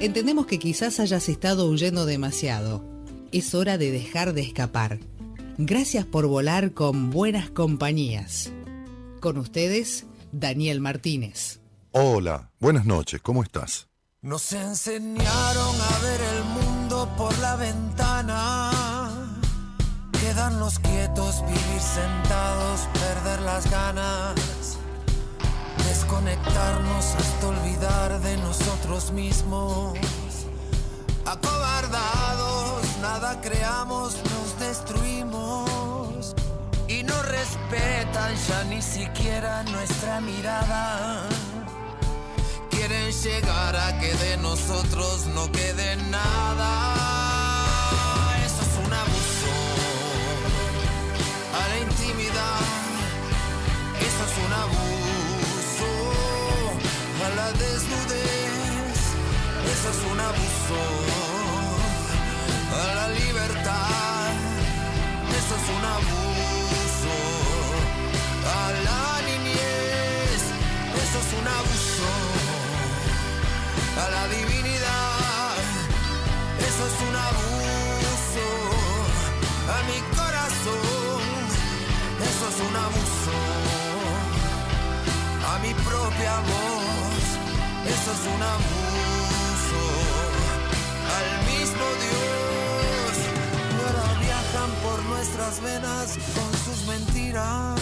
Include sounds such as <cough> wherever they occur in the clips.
Entendemos que quizás hayas estado huyendo demasiado. Es hora de dejar de escapar. Gracias por volar con buenas compañías. Con ustedes, Daniel Martínez. Hola, buenas noches, ¿cómo estás? Nos enseñaron a ver el mundo por la ventana. Quedarnos quietos, vivir sentados, perder las ganas. Desconectarnos hasta olvidar de nosotros mismos. Acobardados, nada creamos, nos destruimos. Y no respetan ya ni siquiera nuestra mirada. Quieren llegar a que de nosotros no quede nada. Eso es un abuso a la intimidad. Eso es un abuso Eso es un abuso a la libertad. Eso es un abuso a la niñez. Eso es un abuso a la divinidad. Eso es un abuso a mi corazón. Eso es un abuso a mi propia voz. Eso es un abuso al mismo Dios. Ahora viajan por nuestras venas con sus mentiras.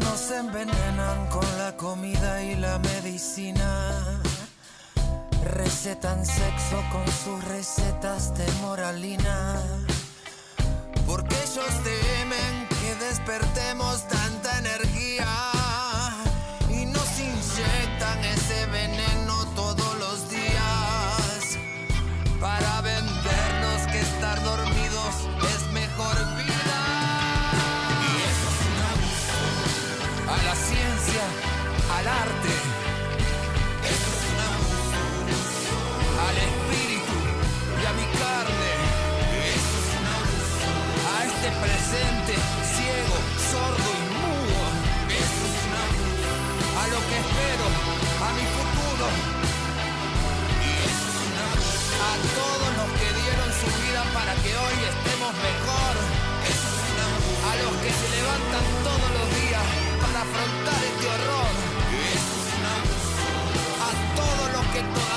Nos envenenan con la comida y la medicina. Recetan sexo con sus recetas de moralina. Porque ellos temen que despertemos este presente ciego, sordo y mudo. Es un abuso a lo que espero, a mi futuro. A todos los que dieron su vida para que hoy estemos mejor. A los que se levantan todos los días para afrontar este horror. A todos los que todavía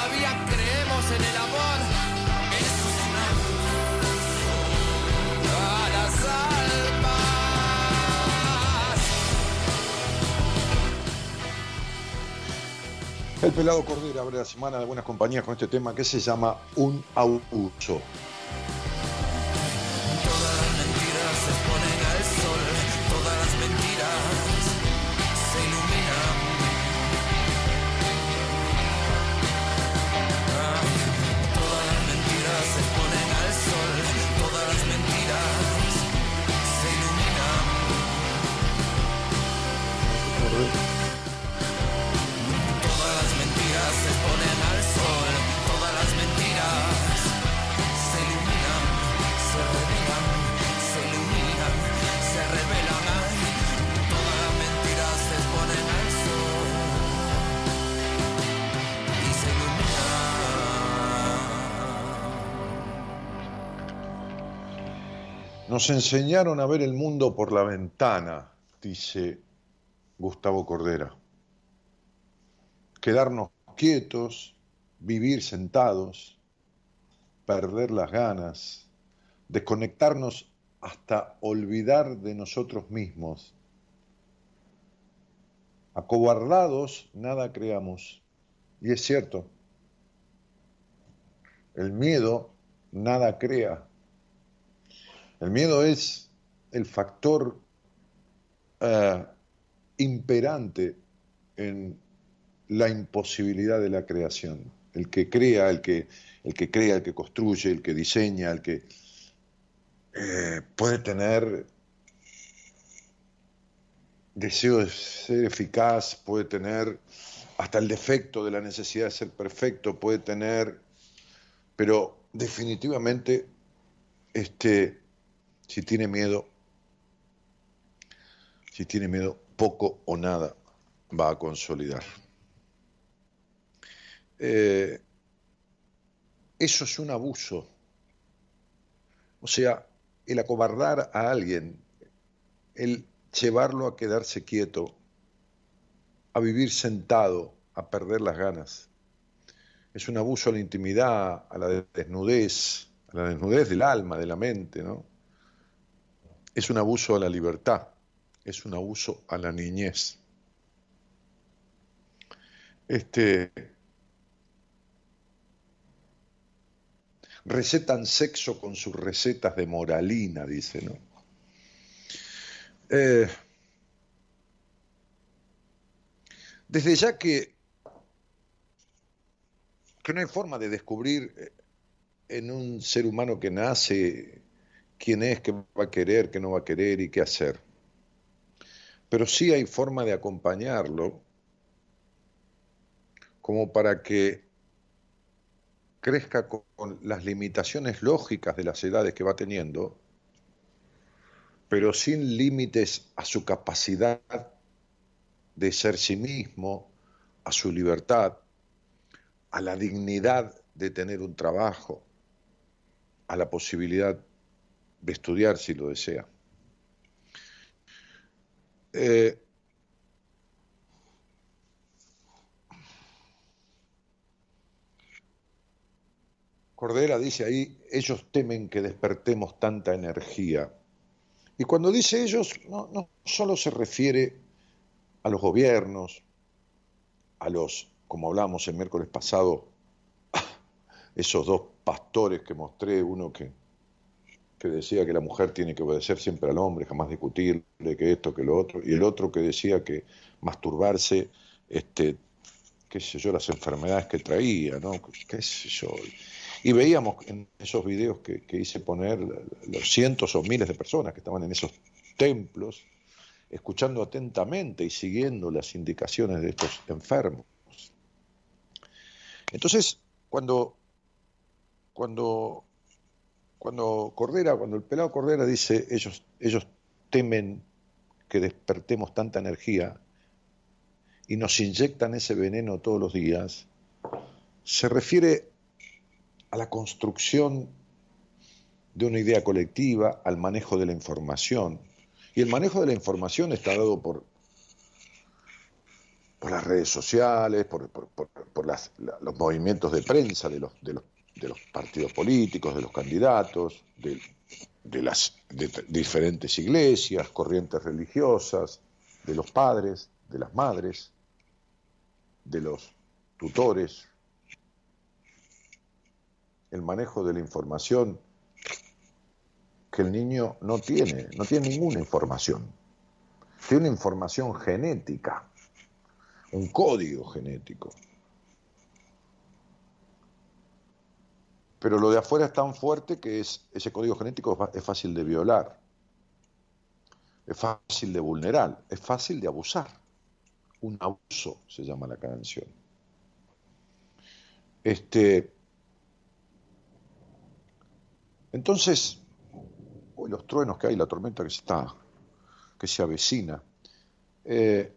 El pelado Cordera abre la semana de buenas compañías con este tema que se llama Un Abuso. Nos enseñaron a ver el mundo por la ventana, dice Gustavo Cordera. Quedarnos quietos, vivir sentados, perder las ganas, desconectarnos hasta olvidar de nosotros mismos. Acobardados, nada creamos. Y es cierto, el miedo nada crea. El miedo es el factor eh, imperante en la imposibilidad de la creación. el que crea, el que, el que crea, el que construye, el que diseña, el que eh, puede tener deseo de ser eficaz, puede tener hasta el defecto de la necesidad de ser perfecto, puede tener, pero definitivamente, este, si tiene miedo, si tiene miedo, poco o nada va a consolidar. Eh, eso es un abuso. O sea, el acobardar a alguien, el llevarlo a quedarse quieto, a vivir sentado, a perder las ganas. Es un abuso a la intimidad, a la desnudez, a la desnudez del alma, de la mente, ¿no? Es un abuso a la libertad, es un abuso a la niñez. Este, recetan sexo con sus recetas de moralina, dice, ¿no? Eh, desde ya que, que no hay forma de descubrir eh, en un ser humano que nace quién es, qué va a querer, qué no va a querer y qué hacer. Pero sí hay forma de acompañarlo como para que crezca con las limitaciones lógicas de las edades que va teniendo, pero sin límites a su capacidad de ser sí mismo, a su libertad, a la dignidad de tener un trabajo, a la posibilidad de estudiar si lo desea. Eh, Cordera dice ahí, ellos temen que despertemos tanta energía. Y cuando dice ellos, no, no solo se refiere a los gobiernos, a los, como hablamos el miércoles pasado, <laughs> esos dos pastores que mostré, uno que, que decía que la mujer tiene que obedecer siempre al hombre, jamás discutirle que esto, que lo otro, y el otro que decía que masturbarse, este, qué sé yo, las enfermedades que traía, ¿no? qué sé yo. Y veíamos en esos videos que, hice poner los cientos o miles de personas que estaban en esos templos, escuchando atentamente y siguiendo las indicaciones de estos enfermos. Entonces, cuando, cuando, cuando Cordera, cuando el pelado Cordera dice ellos, ellos temen que despertemos tanta energía y nos inyectan ese veneno todos los días, se refiere a la construcción de una idea colectiva, al manejo de la información. Y el manejo de la información está dado por, por las redes sociales, por, los movimientos de prensa de los, de los, de los partidos políticos, de los candidatos, de, de las diferentes iglesias, corrientes religiosas, de los padres, de las madres, de los tutores, el manejo de la información que el niño no tiene, no tiene ninguna información. Tiene una información genética, un código genético. Pero lo de afuera es tan fuerte que es, ese código genético es fácil de violar, es fácil de vulnerar, es fácil de abusar. Un abuso se llama la canción. Este, entonces, hoy los truenos que hay, la tormenta que se está, que se avecina. Eh,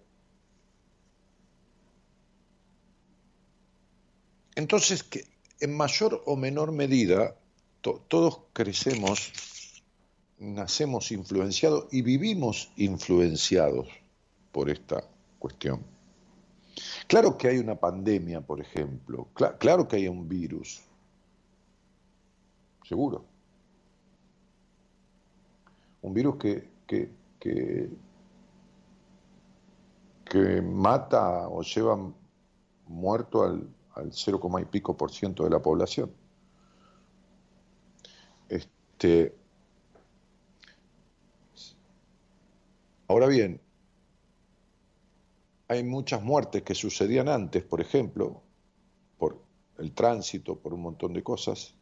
entonces, que en mayor o menor medida, todos crecemos, nacemos influenciados y vivimos influenciados por esta cuestión. Claro que hay una pandemia, por ejemplo, claro que hay un virus, seguro. Un virus que, que, que, mata o lleva muerto al, al 0, y pico por ciento de la población. Este, ahora bien, hay muchas muertes que sucedían antes, por ejemplo, por el tránsito, por un montón de cosas,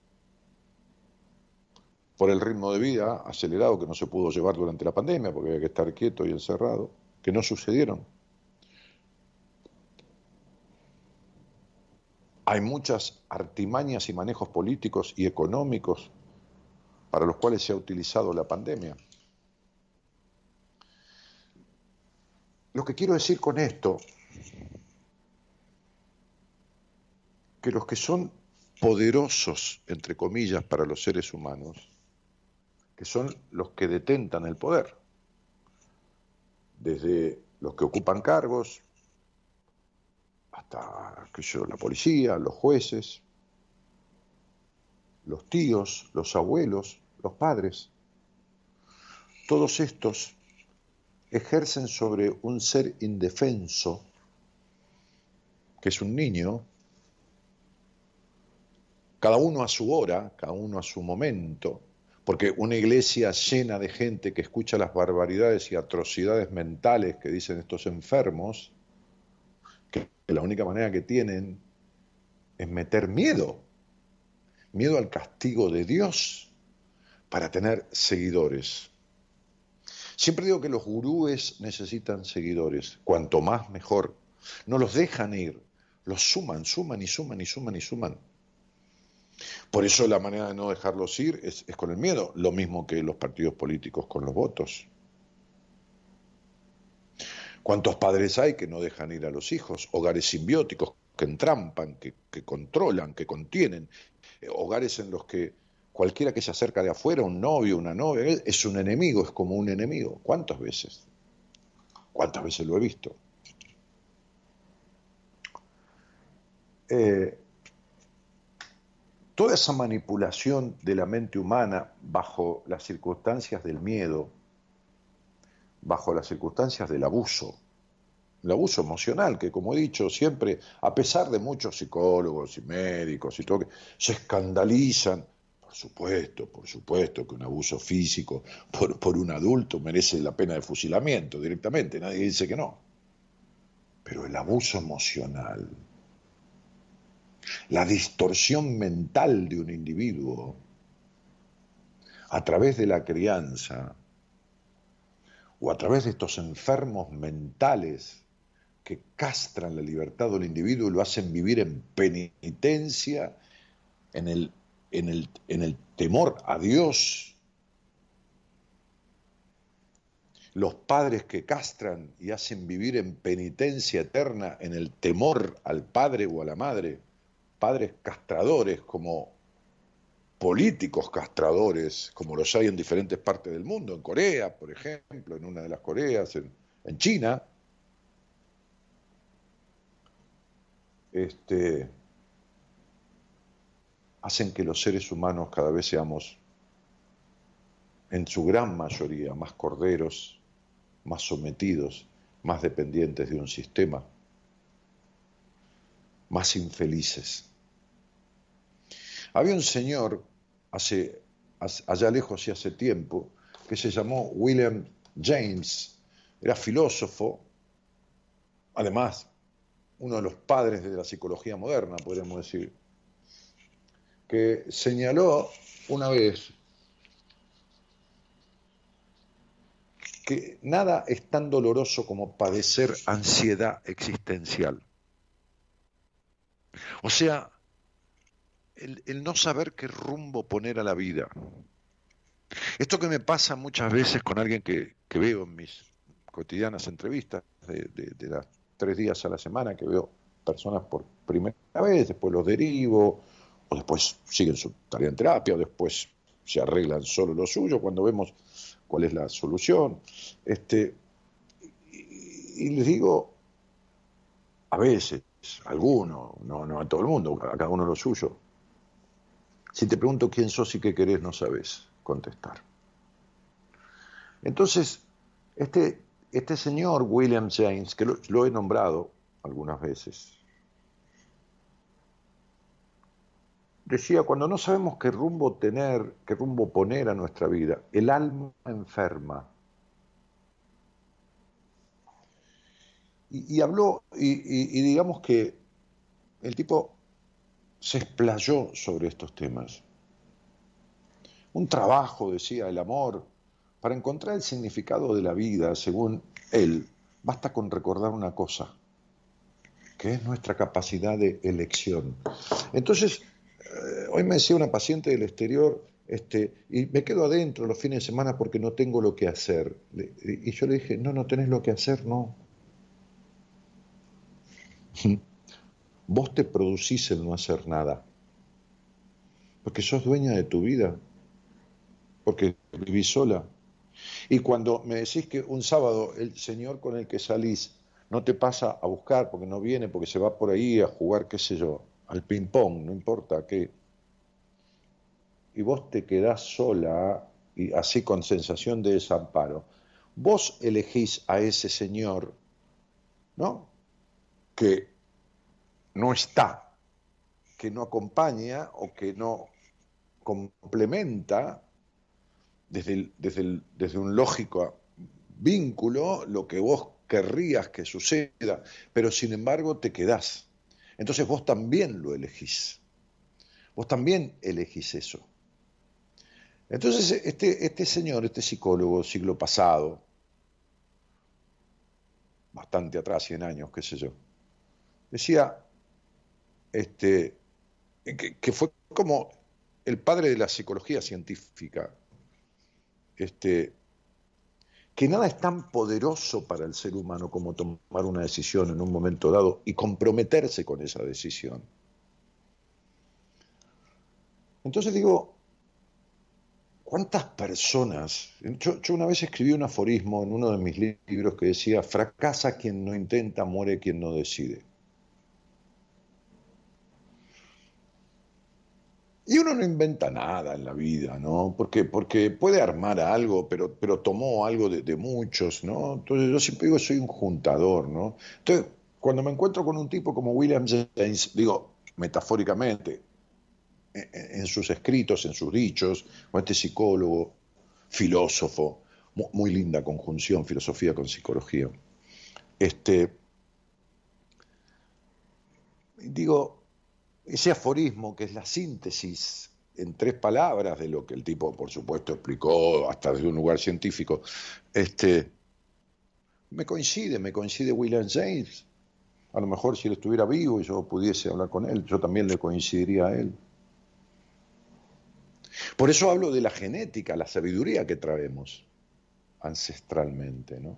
por el ritmo de vida acelerado que no se pudo llevar durante la pandemia, porque había que estar quieto y encerrado, que no sucedieron. Hay muchas artimañas y manejos políticos y económicos para los cuales se ha utilizado la pandemia. Lo que quiero decir con esto, que los que son poderosos, entre comillas, para los seres humanos, que son los que detentan el poder, desde los que ocupan cargos hasta yo, la policía, los jueces, los tíos, los abuelos, los padres. Todos estos ejercen sobre un ser indefenso, que es un niño, cada uno a su hora, cada uno a su momento, porque una iglesia llena de gente que escucha las barbaridades y atrocidades mentales que dicen estos enfermos, que la única manera que tienen es meter miedo, miedo al castigo de Dios para tener seguidores. Siempre digo que los gurúes necesitan seguidores, cuanto más mejor. No los dejan ir, los suman, suman y suman y suman y suman. Por eso la manera de no dejarlos ir es, con el miedo, lo mismo que los partidos políticos con los votos. ¿Cuántos padres hay que no dejan ir a los hijos? Hogares simbióticos que entrampan, que, controlan, que contienen. Eh, hogares en los que cualquiera que se acerca de afuera, un novio, una novia, es un enemigo, es como un enemigo. ¿Cuántas veces? ¿Cuántas veces lo he visto? Eh, toda esa manipulación de la mente humana bajo las circunstancias del miedo, bajo las circunstancias del abuso, el abuso emocional, que como he dicho siempre, a pesar de muchos psicólogos y médicos y todo, se escandalizan, por supuesto, por supuesto que un abuso físico por, por un adulto merece la pena de fusilamiento directamente, nadie dice que no. Pero el abuso emocional, la distorsión mental de un individuo a través de la crianza o a través de estos enfermos mentales que castran la libertad del individuo y lo hacen vivir en penitencia, en el, en el, en el temor a Dios. Los padres que castran y hacen vivir en penitencia eterna, en el temor al padre o a la madre padres castradores como políticos castradores, como los hay en diferentes partes del mundo, en Corea, por ejemplo, en una de las Coreas, en, China, este, hacen que los seres humanos cada vez seamos, en su gran mayoría, más corderos, más sometidos, más dependientes de un sistema, más infelices. Había un señor, hace, allá lejos y hace tiempo, que se llamó William James, era filósofo, además uno de los padres de la psicología moderna, podríamos decir, que señaló una vez que nada es tan doloroso como padecer ansiedad existencial. O sea, el, no saber qué rumbo poner a la vida. Esto que me pasa muchas veces con alguien que, veo en mis cotidianas entrevistas, de, de, tres días a la semana, que veo personas por primera vez, después los derivo, o después siguen su tarea en terapia, o después se arreglan solo lo suyo, cuando vemos cuál es la solución. Este, y les digo, a veces, alguno, no, no a todo el mundo, a cada uno lo suyo, si te pregunto quién sos y qué querés, no sabes contestar. Entonces, este, este señor William James, que lo, he nombrado algunas veces, decía, cuando no sabemos qué rumbo tener, qué rumbo poner a nuestra vida, el alma enferma. Y, habló, y, digamos que el tipo se explayó sobre estos temas. Un trabajo, decía, el amor, para encontrar el significado de la vida, según él, basta con recordar una cosa, que es nuestra capacidad de elección. Entonces, eh, hoy me decía una paciente del exterior, este, y me quedo adentro los fines de semana porque no tengo lo que hacer. Y yo le dije, no, no tenés lo que hacer, no. Vos te producís el no hacer nada, porque sos dueña de tu vida, porque vivís sola. Y cuando me decís que un sábado el señor con el que salís no te pasa a buscar porque no viene, porque se va por ahí a jugar, qué sé yo, al ping-pong, no importa qué, y vos te quedás sola y así con sensación de desamparo, vos elegís a ese señor, ¿no? Que no está, que no acompaña o que no complementa desde, desde, desde un lógico vínculo lo que vos querrías que suceda, pero sin embargo te quedás. Entonces vos también lo elegís. Vos también elegís eso. Entonces, este, este señor, este psicólogo, siglo pasado, bastante atrás, 100 años, qué sé yo, decía este, que, fue como el padre de la psicología científica, este, que nada es tan poderoso para el ser humano como tomar una decisión en un momento dado y comprometerse con esa decisión. Entonces digo, ¿Cuántas personas? Yo, una vez escribí un aforismo en uno de mis libros que decía, fracasa quien no intenta, muere quien no decide. Y uno no inventa nada en la vida, ¿no? Porque, porque puede armar algo, pero, pero tomó algo de, muchos, ¿no? Entonces yo siempre digo, soy un juntador, ¿no? Entonces, cuando me encuentro con un tipo como William James, digo, metafóricamente, en sus escritos, en sus dichos, con este psicólogo, filósofo, muy linda conjunción, filosofía con psicología. Este, digo, ese aforismo que es la síntesis en tres palabras de lo que el tipo, por supuesto, explicó hasta desde un lugar científico, este, me coincide, me coincide William James. A lo mejor si él estuviera vivo y yo pudiese hablar con él, yo también le coincidiría a él. Por eso hablo de la genética, la sabiduría que traemos ancestralmente, ¿no?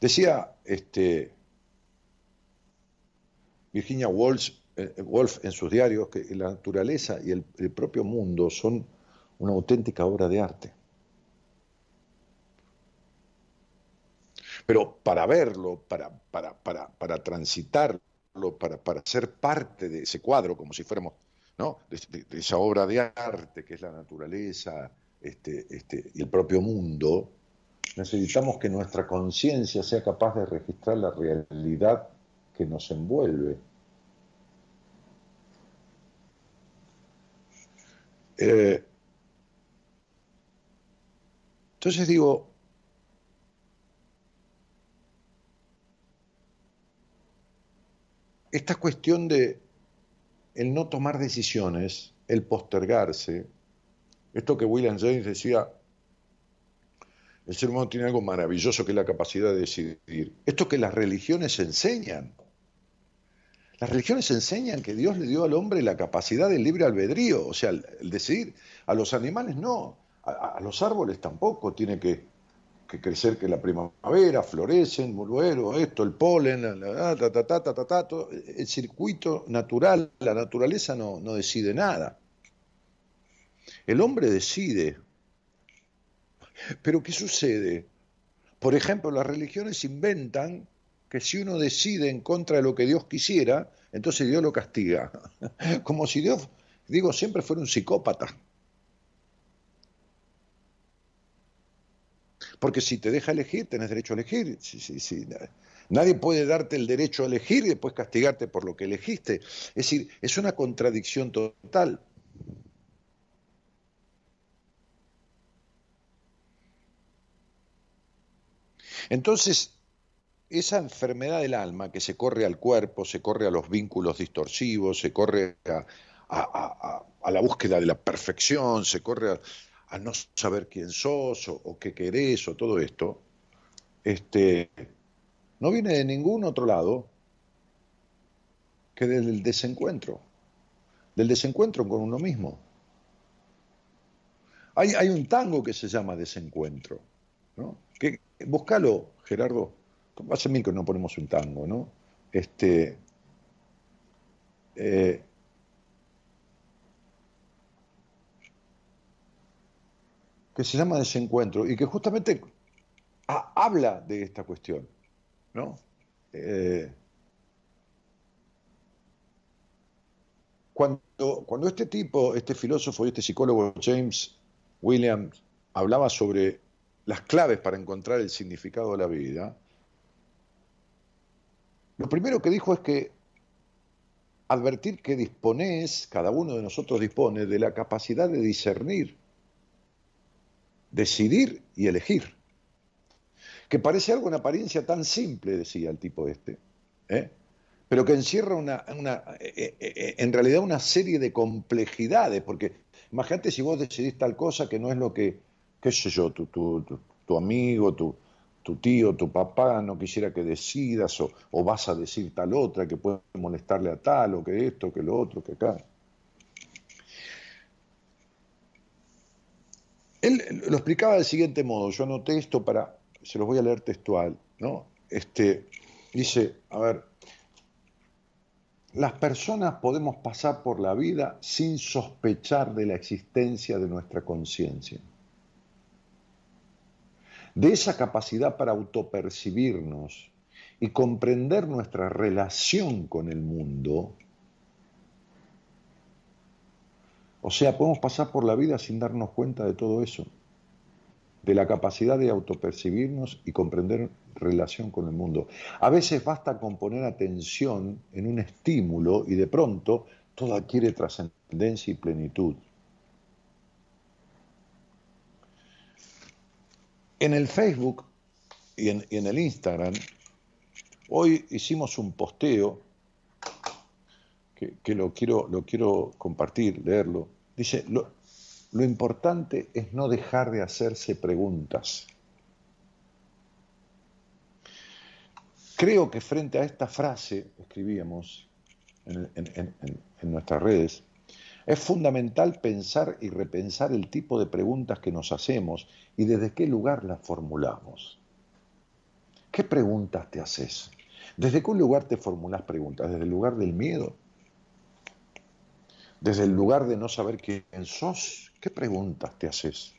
Decía este, Virginia Woolf, eh, Woolf, en sus diarios que la naturaleza y el, el, propio mundo son una auténtica obra de arte. Pero para verlo, para, para, para, para transitarlo, para, para ser parte de ese cuadro, como si fuéramos ¿no? de, esa obra de arte que es la naturaleza este, este, y el propio mundo, necesitamos que nuestra conciencia sea capaz de registrar la realidad que nos envuelve. Eh, entonces digo, esta cuestión de el no tomar decisiones, el postergarse, esto que William James decía, el ser humano tiene algo maravilloso que es la capacidad de decidir. Esto que las religiones enseñan. Las religiones enseñan que Dios le dio al hombre la capacidad del libre albedrío, o sea, el, decidir. A los animales no, a, los árboles tampoco tiene que crecer que la primavera, florecen, luego esto, el polen, la, ta, ta, ta, ta, el circuito natural, la naturaleza no decide nada. El hombre decide. Pero ¿qué sucede? Por ejemplo, las religiones inventan que si uno decide en contra de lo que Dios quisiera, entonces Dios lo castiga. <laughs> Como si Dios, digo, siempre fuera un psicópata. Porque si te deja elegir, tenés derecho a elegir. Nadie puede darte el derecho a elegir y después castigarte por lo que elegiste. Es decir, es una contradicción total. Entonces, esa enfermedad del alma que se corre al cuerpo, se corre a los vínculos distorsivos, se corre a, la búsqueda de la perfección, se corre a, no saber quién sos o, qué querés o todo esto, este, no viene de ningún otro lado que del desencuentro, del desencuentro con uno mismo. Hay, hay un tango que se llama Desencuentro, ¿no? Que, búscalo, Gerardo, hace mil que no ponemos un tango, ¿no? Este, eh, que se llama Desencuentro y que justamente habla de esta cuestión, ¿no? Eh, cuando, cuando este tipo, este filósofo y este psicólogo James Williams hablaba sobre las claves para encontrar el significado de la vida, lo primero que dijo es que advertir que disponés, cada uno de nosotros dispone de la capacidad de discernir, decidir y elegir. Que parece algo en apariencia tan simple, decía el tipo este, ¿eh? pero que encierra una, eh, eh, en realidad una serie de complejidades, porque imagínate si vos decidís tal cosa que no es lo que, qué sé yo, tu, tu, tu amigo, tu, tu tío, tu papá no quisiera que decidas o, vas a decir tal otra que puede molestarle a tal o que esto, que lo otro, que acá. Él lo explicaba del siguiente modo, yo anoté esto para, se los voy a leer textual, ¿no? Este, dice, a ver, las personas podemos pasar por la vida sin sospechar de la existencia de nuestra conciencia de esa capacidad para autopercibirnos y comprender nuestra relación con el mundo, o sea, podemos pasar por la vida sin darnos cuenta de todo eso, de la capacidad de autopercibirnos y comprender relación con el mundo. A veces basta con poner atención en un estímulo y de pronto todo adquiere trascendencia y plenitud. En el Facebook y en, el Instagram, hoy hicimos un posteo que, lo, quiero, lo quiero compartir, leerlo. Dice, lo, importante es no dejar de hacerse preguntas. Creo que frente a esta frase, escribíamos en, en, nuestras redes, es fundamental pensar y repensar el tipo de preguntas que nos hacemos y desde qué lugar las formulamos. ¿Qué preguntas te haces? ¿Desde qué lugar te formulas preguntas? ¿Desde el lugar del miedo? ¿Desde el lugar de no saber quién sos? ¿Qué preguntas te haces?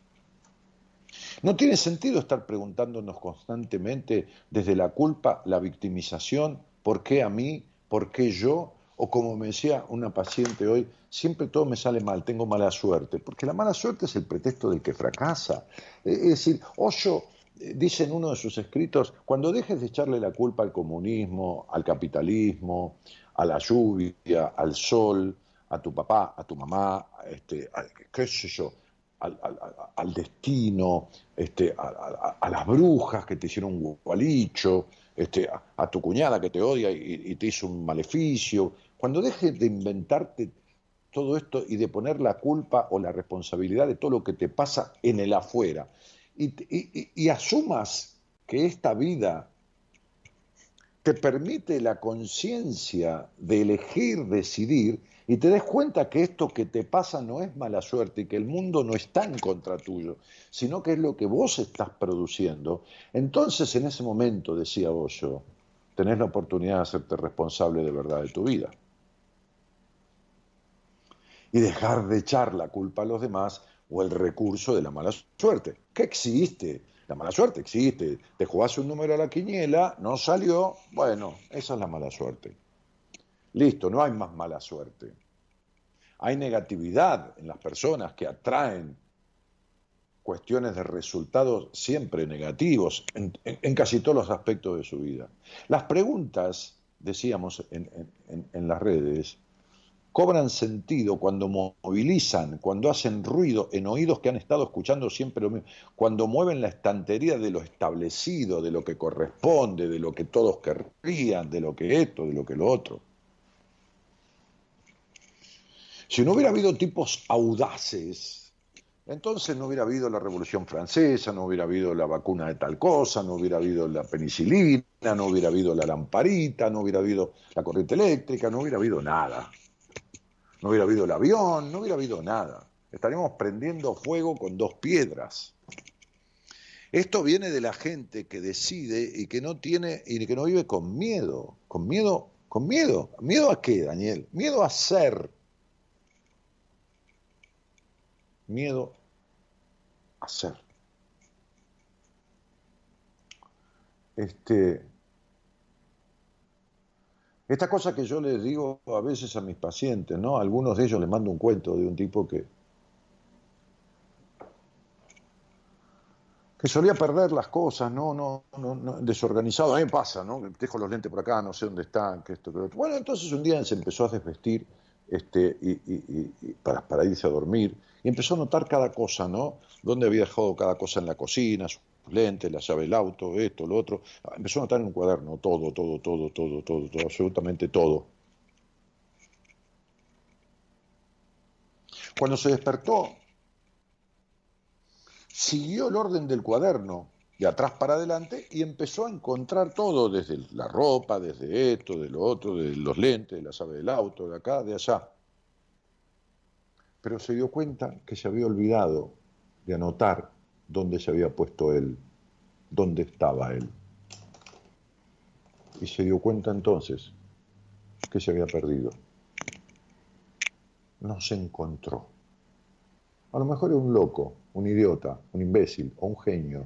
No tiene sentido estar preguntándonos constantemente desde la culpa, la victimización, ¿por qué a mí? ¿Por qué yo? O como me decía una paciente hoy, siempre todo me sale mal, tengo mala suerte, porque la mala suerte es el pretexto del que fracasa. Eh, es decir, Osho eh, dice en uno de sus escritos, cuando dejes de echarle la culpa al comunismo, al capitalismo, a la lluvia, al sol, a tu papá, a tu mamá, este, qué sé yo, al, destino, este, a, las brujas que te hicieron un gualicho, este, a, tu cuñada que te odia y, te hizo un maleficio, cuando dejes de inventarte todo esto y de poner la culpa o la responsabilidad de todo lo que te pasa en el afuera, y, asumas que esta vida te permite la conciencia de elegir, decidir, y te des cuenta que esto que te pasa no es mala suerte y que el mundo no está en contra tuyo, sino que es lo que vos estás produciendo, entonces en ese momento, decía yo, tenés la oportunidad de hacerte responsable de verdad de tu vida. Y dejar de echar la culpa a los demás o el recurso de la mala suerte, que existe. La mala suerte existe. Te jugás un número a la quiniela, no salió, bueno, esa es la mala suerte. Listo, no hay más mala suerte. Hay negatividad en las personas que atraen cuestiones de resultados siempre negativos en, casi todos los aspectos de su vida. Las preguntas, decíamos en, las redes, cobran sentido cuando movilizan, cuando hacen ruido en oídos que han estado escuchando siempre lo mismo, cuando mueven la estantería de lo establecido, de lo que corresponde, de lo que todos querrían, de lo que esto, de lo que lo otro. Si no hubiera habido tipos audaces, entonces no hubiera habido la Revolución Francesa, no hubiera habido la vacuna de tal cosa, no hubiera habido la penicilina, no hubiera habido la lamparita, no hubiera habido la corriente eléctrica, no hubiera habido nada. No hubiera habido el avión, no hubiera habido nada. Estaríamos prendiendo fuego con dos piedras. Esto viene de la gente que decide y que no tiene y que no vive con miedo, con miedo, con miedo. ¿Miedo a qué, Daniel? Miedo a ser. Miedo a ser. Este, esta cosa que yo les digo a veces a mis pacientes, ¿no? algunos de ellos les mando un cuento de un tipo que, que solía perder las cosas, no, no, no, desorganizado. A mí me pasa, ¿no? Dejo los lentes por acá, no sé dónde están, que esto, que otro. Bueno, entonces un día se empezó a desvestir este, y, para, irse a dormir y empezó a notar cada cosa, ¿no? Dónde había dejado cada cosa en la cocina, lentes, la llave del auto, esto, lo otro. Empezó a notar en un cuaderno todo, todo, todo, todo, todo, todo, absolutamente todo. Cuando se despertó, siguió el orden del cuaderno de atrás para adelante y empezó a encontrar todo, desde la ropa, desde esto, de lo otro, de los lentes, de la llave del auto, de acá, de allá. Pero se dio cuenta que se había olvidado de anotar dónde se había puesto él, dónde estaba él. Y se dio cuenta entonces que se había perdido. No se encontró. A lo mejor era un loco, un idiota, un imbécil o un genio.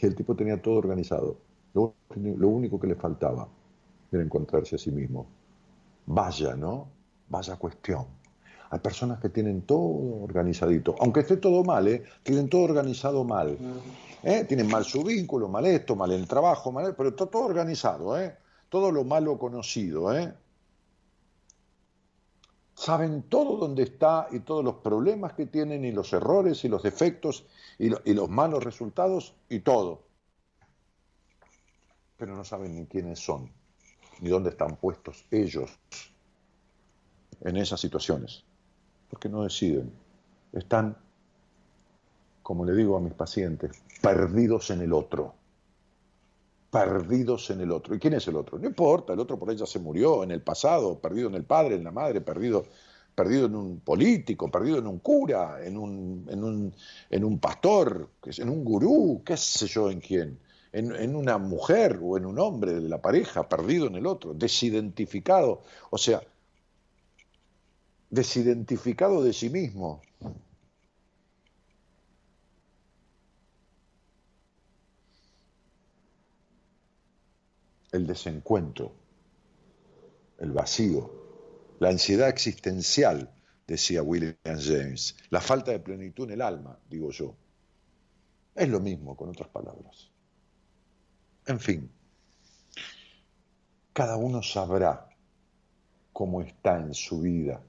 y <laughs> el tipo tenía todo organizado. Lo, lo único que le faltaba era encontrarse a sí mismo. Vaya, ¿no? Vaya cuestión. Hay personas que tienen todo organizadito, aunque esté todo mal, ¿eh? tienen todo organizado mal. ¿eh? Tienen mal su vínculo, mal esto, mal el trabajo, mal, pero está todo organizado, ¿eh? todo lo malo conocido. ¿eh? Saben todo dónde está y todos los problemas que tienen y los errores y los defectos y, y los malos resultados y todo. Pero no saben ni quiénes son, ni dónde están puestos ellos en esas situaciones porque no deciden. Están, como le digo a mis pacientes, perdidos en el otro. Perdidos en el otro. ¿Y quién es el otro? No importa, el otro por ella se murió en el pasado, perdido en el padre, en la madre, perdido, perdido en un político, perdido en un cura, en un, en un, en un pastor, en un gurú, qué sé yo en quién. En, en, una mujer o en un hombre de la pareja, perdido en el otro, desidentificado. O sea, desidentificado de sí mismo. El desencuentro, el vacío, la ansiedad existencial, decía William James, la falta de plenitud en el alma, digo yo. Es lo mismo, con otras palabras. En fin, cada uno sabrá cómo está en su vida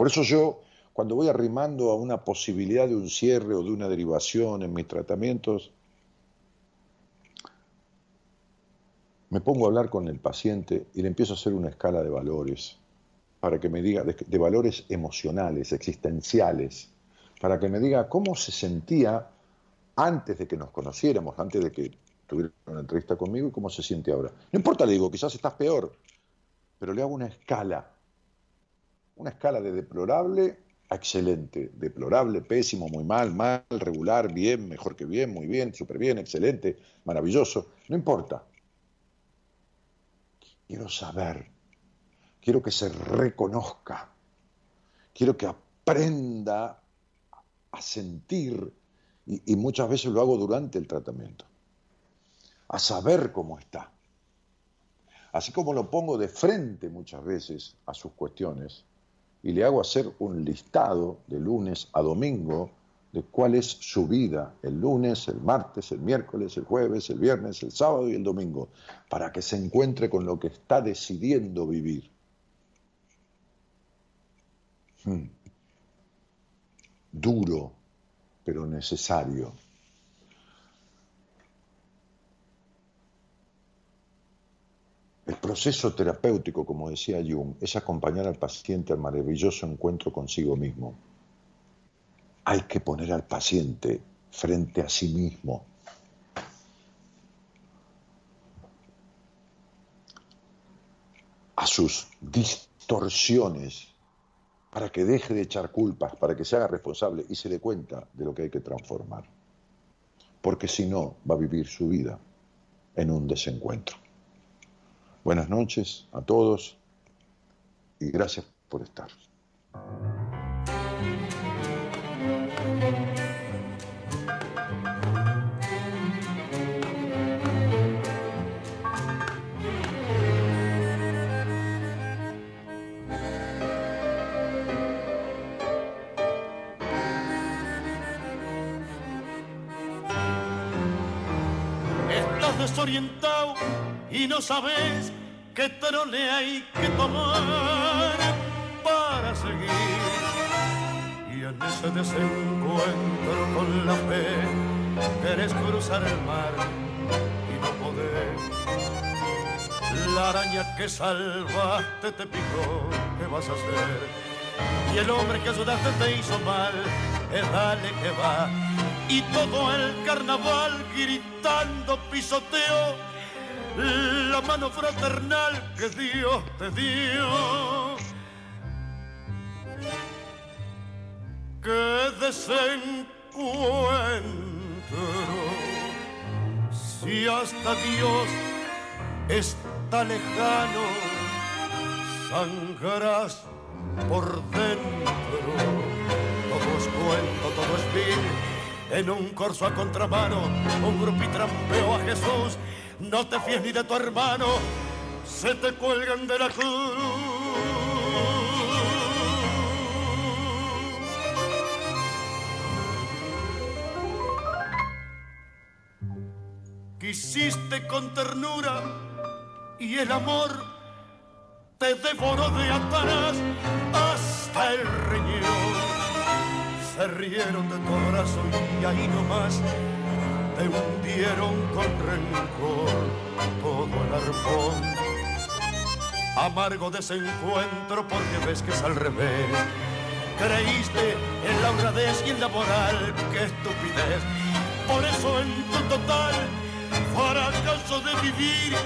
por eso yo, cuando voy arrimando a una posibilidad de un cierre o de una derivación en mis tratamientos, me pongo a hablar con el paciente y le empiezo a hacer una escala de valores, para que me diga, de, valores emocionales, existenciales, para que me diga cómo se sentía antes de que nos conociéramos, antes de que tuviera una entrevista conmigo y cómo se siente ahora. No importa, le digo, quizás estás peor, pero le hago una escala una escala de deplorable a excelente, deplorable, pésimo, muy mal, mal, regular, bien, mejor que bien, muy bien, súper bien, excelente, maravilloso, no importa. Quiero saber, quiero que se reconozca, quiero que aprenda a sentir, y, y muchas veces lo hago durante el tratamiento, a saber cómo está. Así como lo pongo de frente muchas veces a sus cuestiones, y le hago hacer un listado de lunes a domingo de cuál es su vida el lunes, el martes, el miércoles, el jueves, el viernes, el sábado y el domingo, para que se encuentre con lo que está decidiendo vivir. Hmm. Duro, pero necesario. El proceso terapéutico, como decía Jung, es acompañar al paciente al maravilloso encuentro consigo mismo. Hay que poner al paciente frente a sí mismo. a sus distorsiones, para que deje de echar culpas, para que se haga responsable y se dé cuenta de lo que hay que transformar. Porque si no, va a vivir su vida en un desencuentro. Buenas noches a todos y gracias por estar. Estás desorientado y no sabes qué trole hay que tomar para seguir. Y en ese desencuentro con la fe, querés cruzar el mar y no podés. La araña que salvaste te picó, ¿qué vas a hacer? Y el hombre que ayudaste te hizo mal, es dale que va. Y todo el carnaval gritando pisoteo la mano fraternal que Dios te dio. Que desencuentro, si hasta Dios está lejano, sangrarás por dentro. Todo es cuento, todo es vil. En un corso a contramano, un grupo y trampeó a Jesús no te fíes ni de tu hermano, se te cuelgan de la cruz. Quisiste con ternura y el amor te devoró de atrás hasta el riñón. Se rieron de tu abrazo y ahí nomás te hundieron con rencor todo el arpón. Amargo desencuentro porque ves que es al revés. Creíste en la honradez y en la moral, qué estupidez. Por eso en tu total fracaso de vivir,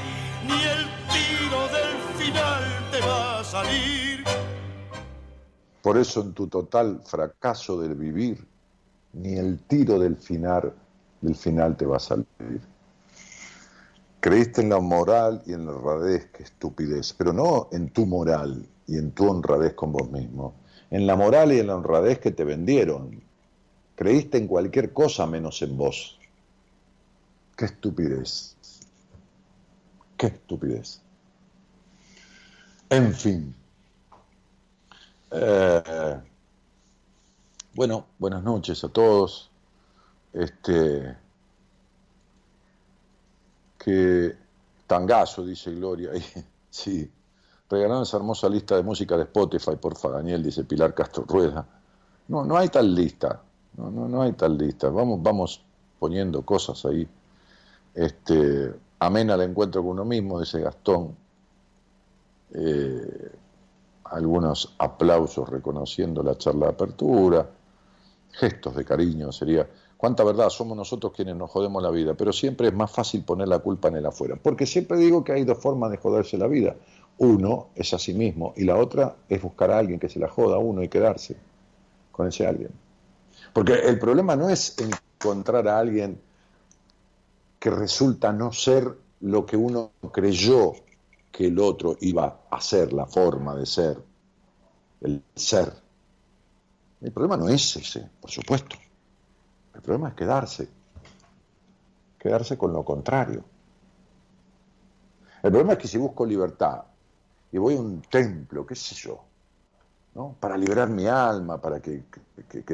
ni el tiro del final te va a salir. Por eso en tu total fracaso del vivir, ni el tiro del final del final te va a salir. Creíste en la moral y en la honradez, qué estupidez, pero no en tu moral y en tu honradez con vos mismo, en la moral y en la honradez que te vendieron. Creíste en cualquier cosa menos en vos. Qué estupidez. Qué estupidez. En fin. Eh, bueno, buenas noches a todos este, que tangazo, dice Gloria, <laughs> sí, regalaron esa hermosa lista de música de Spotify, porfa, Daniel, dice Pilar Castro Rueda. No, no hay tal lista, no, no, no hay tal lista, vamos, vamos poniendo cosas ahí. Este, amena el encuentro con uno mismo, dice Gastón. Eh, algunos aplausos reconociendo la charla de apertura, gestos de cariño sería cuánta verdad somos nosotros quienes nos jodemos la vida, pero siempre es más fácil poner la culpa en el afuera, porque siempre digo que hay dos formas de joderse la vida. Uno es a sí mismo y la otra es buscar a alguien que se la joda a uno y quedarse con ese alguien. Porque el problema no es encontrar a alguien que resulta no ser lo que uno creyó que el otro iba a ser, la forma de ser, el ser. El problema no es ese, por supuesto. El problema es quedarse, quedarse con lo contrario. El problema es que si busco libertad y voy a un templo, qué sé yo, ¿no? para liberar mi alma, para que,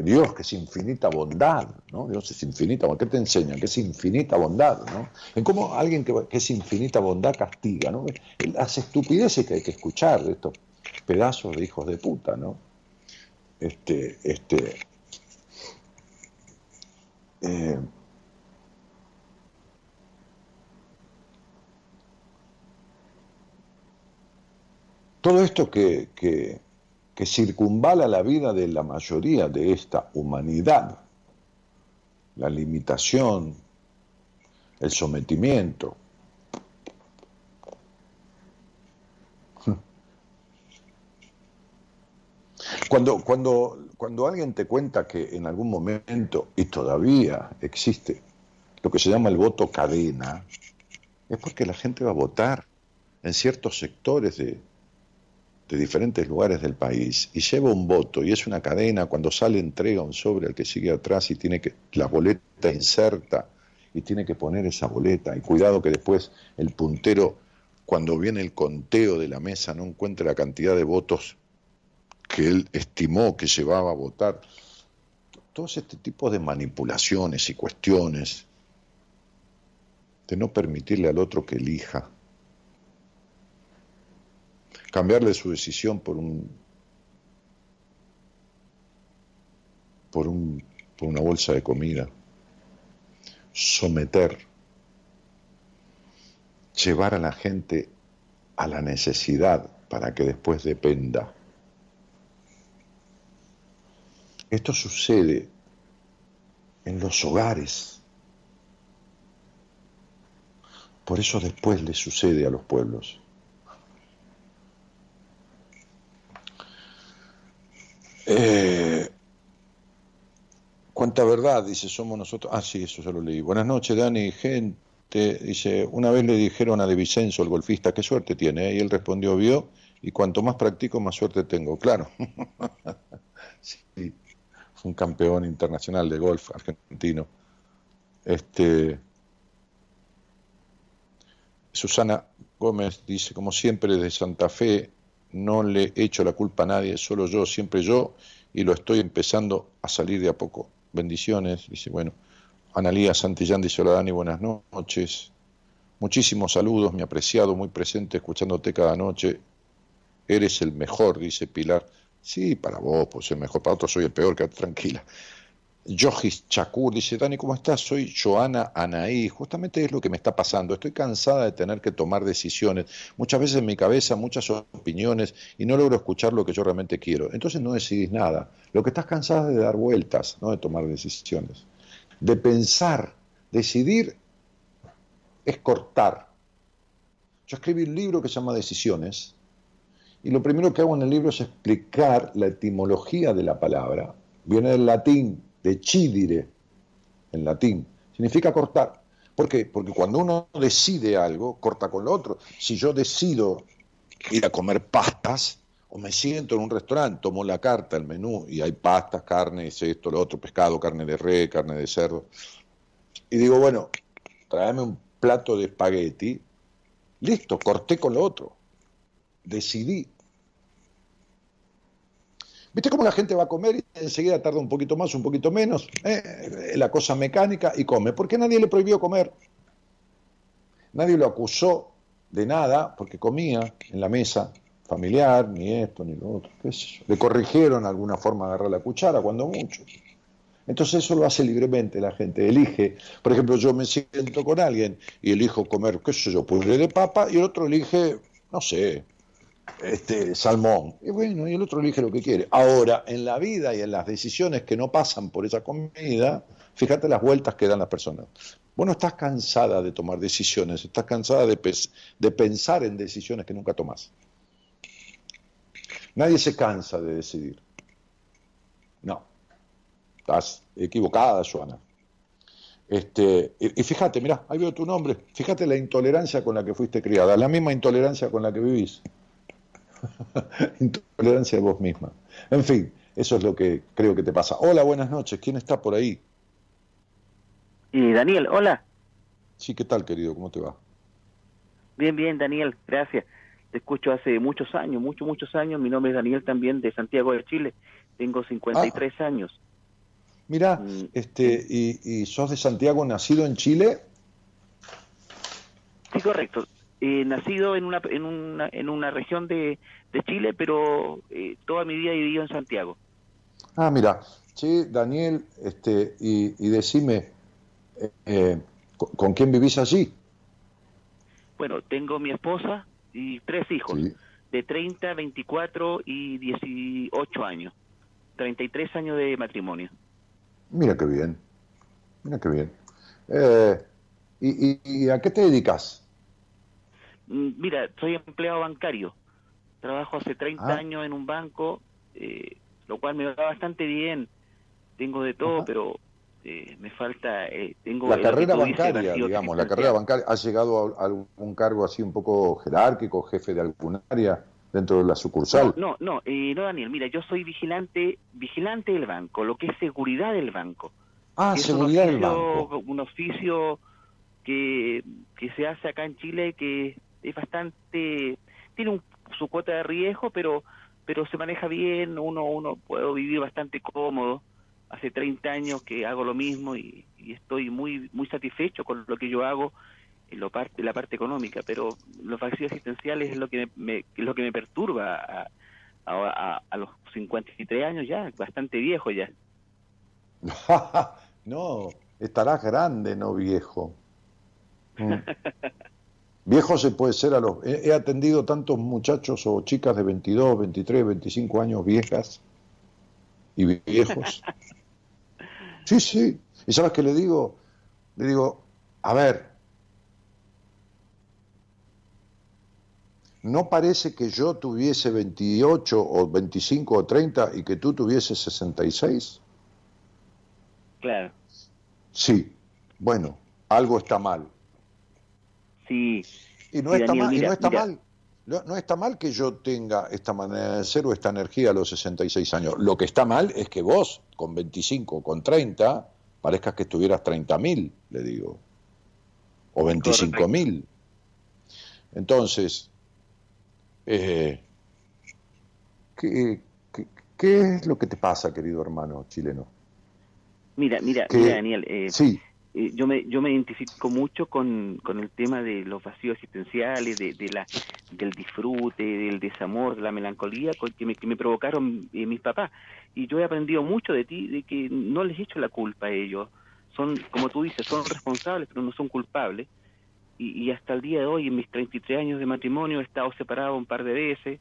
Dios, que es infinita bondad, ¿no? Dios es infinita. ¿Qué te enseña? Que es infinita bondad, ¿no? En cómo alguien que, es infinita bondad castiga, ¿no? Las estupideces que hay que escuchar de estos pedazos de hijos de puta, ¿no? Este, este, eh, todo esto que, que, circunvala la vida de la mayoría de esta humanidad, la limitación, el sometimiento. <laughs> Cuando, cuando, cuando alguien te cuenta que en algún momento, y todavía existe, lo que se llama el voto cadena, es porque la gente va a votar en ciertos sectores de, diferentes lugares del país y lleva un voto y es una cadena, cuando sale entrega un sobre al que sigue atrás y tiene que, la boleta inserta y tiene que poner esa boleta. Y cuidado que después el puntero cuando viene el conteo de la mesa no encuentre la cantidad de votos que él estimó que llevaba a votar. Todos este tipo de manipulaciones y cuestiones de no permitirle al otro que elija cambiarle su decisión por un por, un, por una bolsa de comida, someter, llevar a la gente a la necesidad para que después dependa. Esto sucede en los hogares. Por eso después le sucede a los pueblos. Eh, cuánta verdad, dice, somos nosotros. Ah, sí, eso ya lo leí. Buenas noches, Dani, gente. Dice, una vez le dijeron a De Vicenzo, el golfista, qué suerte tiene. Y él respondió, vio, y cuanto más practico, más suerte tengo. Claro. <laughs> sí, un campeón internacional de golf argentino. Este. Susana Gómez dice, como siempre, desde Santa Fe, no le echo la culpa a nadie, solo yo, siempre yo, y lo estoy empezando a salir de a poco. Bendiciones, dice, bueno, Analía Santillán dice, hola Dani, buenas noches. Muchísimos saludos, mi apreciado, muy presente, escuchándote cada noche. Eres el mejor, dice Pilar. Sí, para vos, pues el mejor, para otros soy el peor, quédate tranquila. Yogis Chakur dice, Dani, ¿cómo estás? Soy Joana Anaí. Justamente es lo que me está pasando. Estoy cansada de tener que tomar decisiones. Muchas veces en mi cabeza, muchas opiniones y no logro escuchar lo que yo realmente quiero. Entonces no decidís nada. Lo que estás cansada es de dar vueltas, no de tomar decisiones. De pensar, decidir es cortar. Yo escribí un libro que se llama Decisiones y lo primero que hago en el libro es explicar la etimología de la palabra. Viene del latín de cidire, en latín, significa cortar. ¿Por qué? Porque cuando uno decide algo, corta con lo otro. Si yo decido ir a comer pastas, o me siento en un restaurante, tomo la carta, el menú, y hay pastas, carne, esto, lo otro, pescado, carne de res, carne de cerdo, y digo, bueno, tráeme un plato de espagueti, listo, corté con lo otro, decidí, ¿Viste cómo la gente va a comer y enseguida tarda un poquito más, un poquito menos? Eh, la cosa mecánica y come. ¿Por qué nadie le prohibió comer? Nadie lo acusó de nada porque comía en la mesa familiar, ni esto, ni lo otro. Le corrigieron alguna forma de agarrar la cuchara, cuando mucho. Entonces eso lo hace libremente la gente, elige, por ejemplo, yo me siento con alguien y elijo comer, qué sé yo, puré de papa y el otro elige, no sé, este, salmón. Y bueno, y el otro elige lo que quiere. Ahora, en la vida y en las decisiones que no pasan por esa comida, fíjate las vueltas que dan las personas. Vos no estás cansada de tomar decisiones, estás cansada de, de pensar en decisiones que nunca tomás. Nadie se cansa de decidir. No. Estás equivocada, Joana. Este, y, y, fíjate, mira, ahí veo tu nombre. Fíjate la intolerancia con la que fuiste criada, la misma intolerancia con la que vivís. <laughs> Intolerancia de vos misma. En fin, eso es lo que creo que te pasa. Hola, buenas noches. ¿Quién está por ahí? Y Daniel, hola. Sí, ¿qué tal, querido? ¿Cómo te va? Bien, bien, Daniel, gracias. te escucho hace muchos años, muchos, muchos años. Mi nombre es Daniel también de Santiago de Chile. Tengo 53 Ah. años. Mira, Mm. este, y, y sos de Santiago, nacido en Chile. Sí, correcto. Eh, nacido en una, en una, en una región de, de Chile, pero eh, toda mi vida he vivido en Santiago. Ah, mira, sí, Daniel, este, y, y decime, eh, eh, ¿con, con quién vivís allí? Bueno, tengo mi esposa y tres hijos, Sí. de 30, 24 y 18 años. 33 años de matrimonio. Mira qué bien, mira qué bien. Eh, y, y- y a qué te dedicas? Mm, Mira, soy empleado bancario. Trabajo hace 30 Ah. años en un banco, eh, lo cual me va bastante bien. Tengo de todo, Ajá. pero eh, me falta... eh, tengo La carrera dices, bancaria, digamos, la carrera bancaria, ¿has llegado a algún cargo así un poco jerárquico, jefe de algún área dentro de la sucursal? No, no, no, eh, no, Daniel, mira, yo soy vigilante, vigilante del banco, lo que es seguridad del banco. Ah, es seguridad del banco. Un oficio que, que se hace acá en Chile que es bastante, tiene un- su cuota de riesgo, pero pero se maneja bien, uno uno puedo vivir bastante cómodo. Hace 30 años que hago lo mismo y, y estoy muy muy satisfecho con lo que yo hago en lo parte, la parte económica, pero los vacíos existenciales es lo que me, me- es lo que me perturba a, a, a- a los 53 años ya, bastante viejo ya. <laughs> no, estarás grande, no viejo. <laughs> Mm. Viejo se puede ser a los... He, atendido tantos muchachos o chicas de 22, 23, 25 años viejas y viejos. <laughs> Sí, sí. ¿Y sabes qué le digo? Le digo, a ver, ¿no parece que yo tuviese 28 o 25 o 30 y que tú tuvieses 66? Claro. Sí, bueno, algo está mal. Sí, Y no Sí, está Daniel, mal, y no está mal. No, no está mal que yo tenga esta manera de ser o esta energía a los 66 años. Lo que está mal es que vos, con 25 o con 30, parezcas que estuvieras 30.000, le digo. O 25.000. Entonces, eh, ¿qué, qué, qué es lo que te pasa, querido hermano chileno? mira, mira, Que- mira, Daniel, eh, Sí, eh, yo me yo me identifico mucho con, con el tema de los vacíos existenciales, de, de la del disfrute, del desamor, de la melancolía que me, que me provocaron eh, mis papás. Y yo he aprendido mucho de ti, de que no les echo la culpa a ellos. Son, como tú dices, son responsables, pero no son culpables. Y, y hasta el día de hoy, en mis 33 años de matrimonio, he estado separado un par de veces,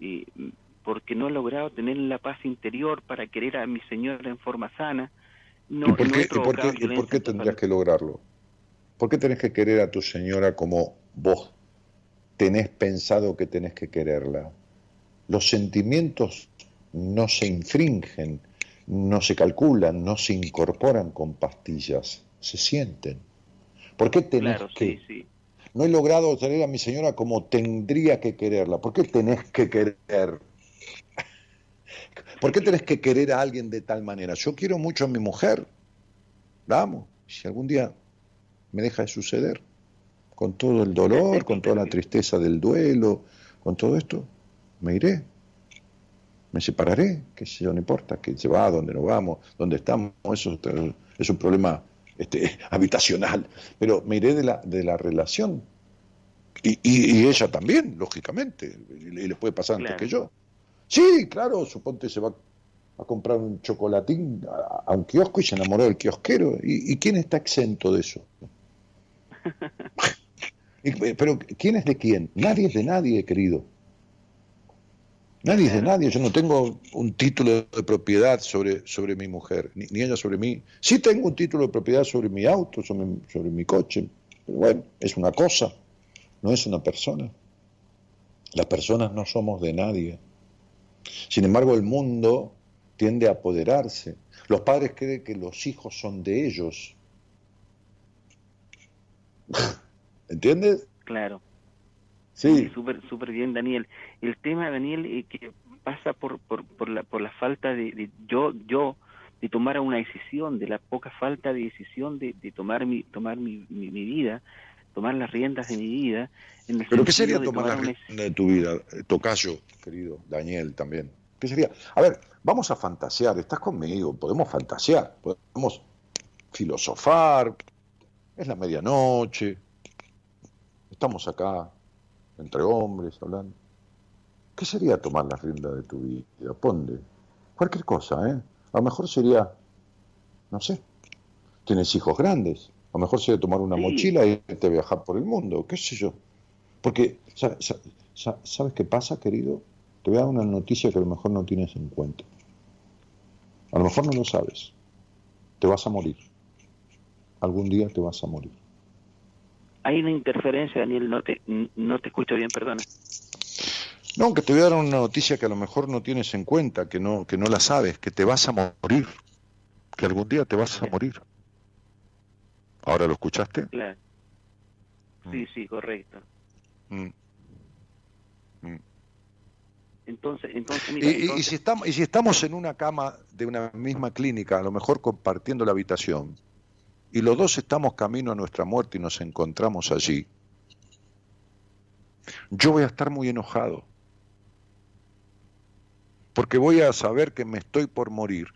mm, porque no he logrado tener la paz interior para querer a mi señora en forma sana. No, ¿Y por qué, he y por provocado qué- y por violencia qué en tu tendrías que lograrlo? ¿Por qué tenés que querer a tu señora como vos tenés pensado que tenés que quererla? Los sentimientos no se infringen, no se calculan, no se incorporan con pastillas, se sienten. ¿Por qué tenés Claro, que? sí, sí. No he logrado tener a mi señora como tendría que quererla. ¿Por qué tenés que querer? ¿Por qué tenés que querer a alguien de tal manera? Yo quiero mucho a mi mujer. La amo. Si algún día me deja de suceder, con todo el dolor, con toda la tristeza del duelo, con todo esto, me iré. Me separaré, que sé yo, no importa, que se va, dónde nos vamos, dónde estamos, eso es un problema este, <laughs> habitacional, pero me iré de la, de la relación. Y, y, y ella también, lógicamente, y le, y le puede pasar antes Claro. que yo. Sí, claro, suponte se va a comprar un chocolatín a, a un kiosco y se enamoró del kiosquero. ¿Y, y quién está exento de eso? <laughs> Pero ¿quién es de quién? Nadie es de nadie, querido. Nadie es de nadie. Yo no tengo un título de propiedad sobre, sobre mi mujer, ni, ni ella sobre mí. Sí tengo un título de propiedad sobre mi auto, sobre, mi- sobre mi coche. Pero bueno, es una cosa, no es una persona. Las personas no somos de nadie. Sin embargo, el mundo tiende a apoderarse. Los padres creen que los hijos son de ellos. <laughs> ¿Entiendes? Claro. Sí. súper súper bien, Daniel. El tema, Daniel, eh, que pasa por, por, por, la, por la falta de, de yo yo de tomar una decisión, de la poca falta de decisión de, de tomar mi tomar mi, mi, mi vida, tomar las riendas de mi vida. ¿Pero qué sería tomar, las riendas de tu vida, Tocayo, querido, Daniel también? ¿Qué sería? A ver, vamos a fantasear, estás conmigo, podemos fantasear, podemos filosofar, es la medianoche, estamos acá, entre hombres, hablando. ¿Qué sería tomar las riendas de tu vida? Ponle. Cualquier cosa, ¿eh? A lo mejor sería, no sé, tienes hijos grandes. A lo mejor sería tomar una mochila y irte a viajar por el mundo, qué sé yo. Porque, ¿sabes qué pasa, querido? Te voy a dar una noticia que a lo mejor no tienes en cuenta. A lo mejor no lo sabes. Te vas a morir. Algún día te vas a morir. Hay una interferencia, Daniel, no te, no te escucho bien, perdona. No, que te voy a dar una noticia que a lo mejor no tienes en cuenta, que no, que no la sabes, que te vas a morir, que algún día te vas a morir. ¿Ahora lo escuchaste? Claro. Mm. Sí, sí, correcto. Mm. Mm. Entonces, entonces, mira, y, si estamos, y si estamos en una cama de una misma clínica, a lo mejor compartiendo la habitación, y los dos estamos camino a nuestra muerte y nos encontramos allí, yo voy a estar muy enojado porque voy a saber que me estoy por morir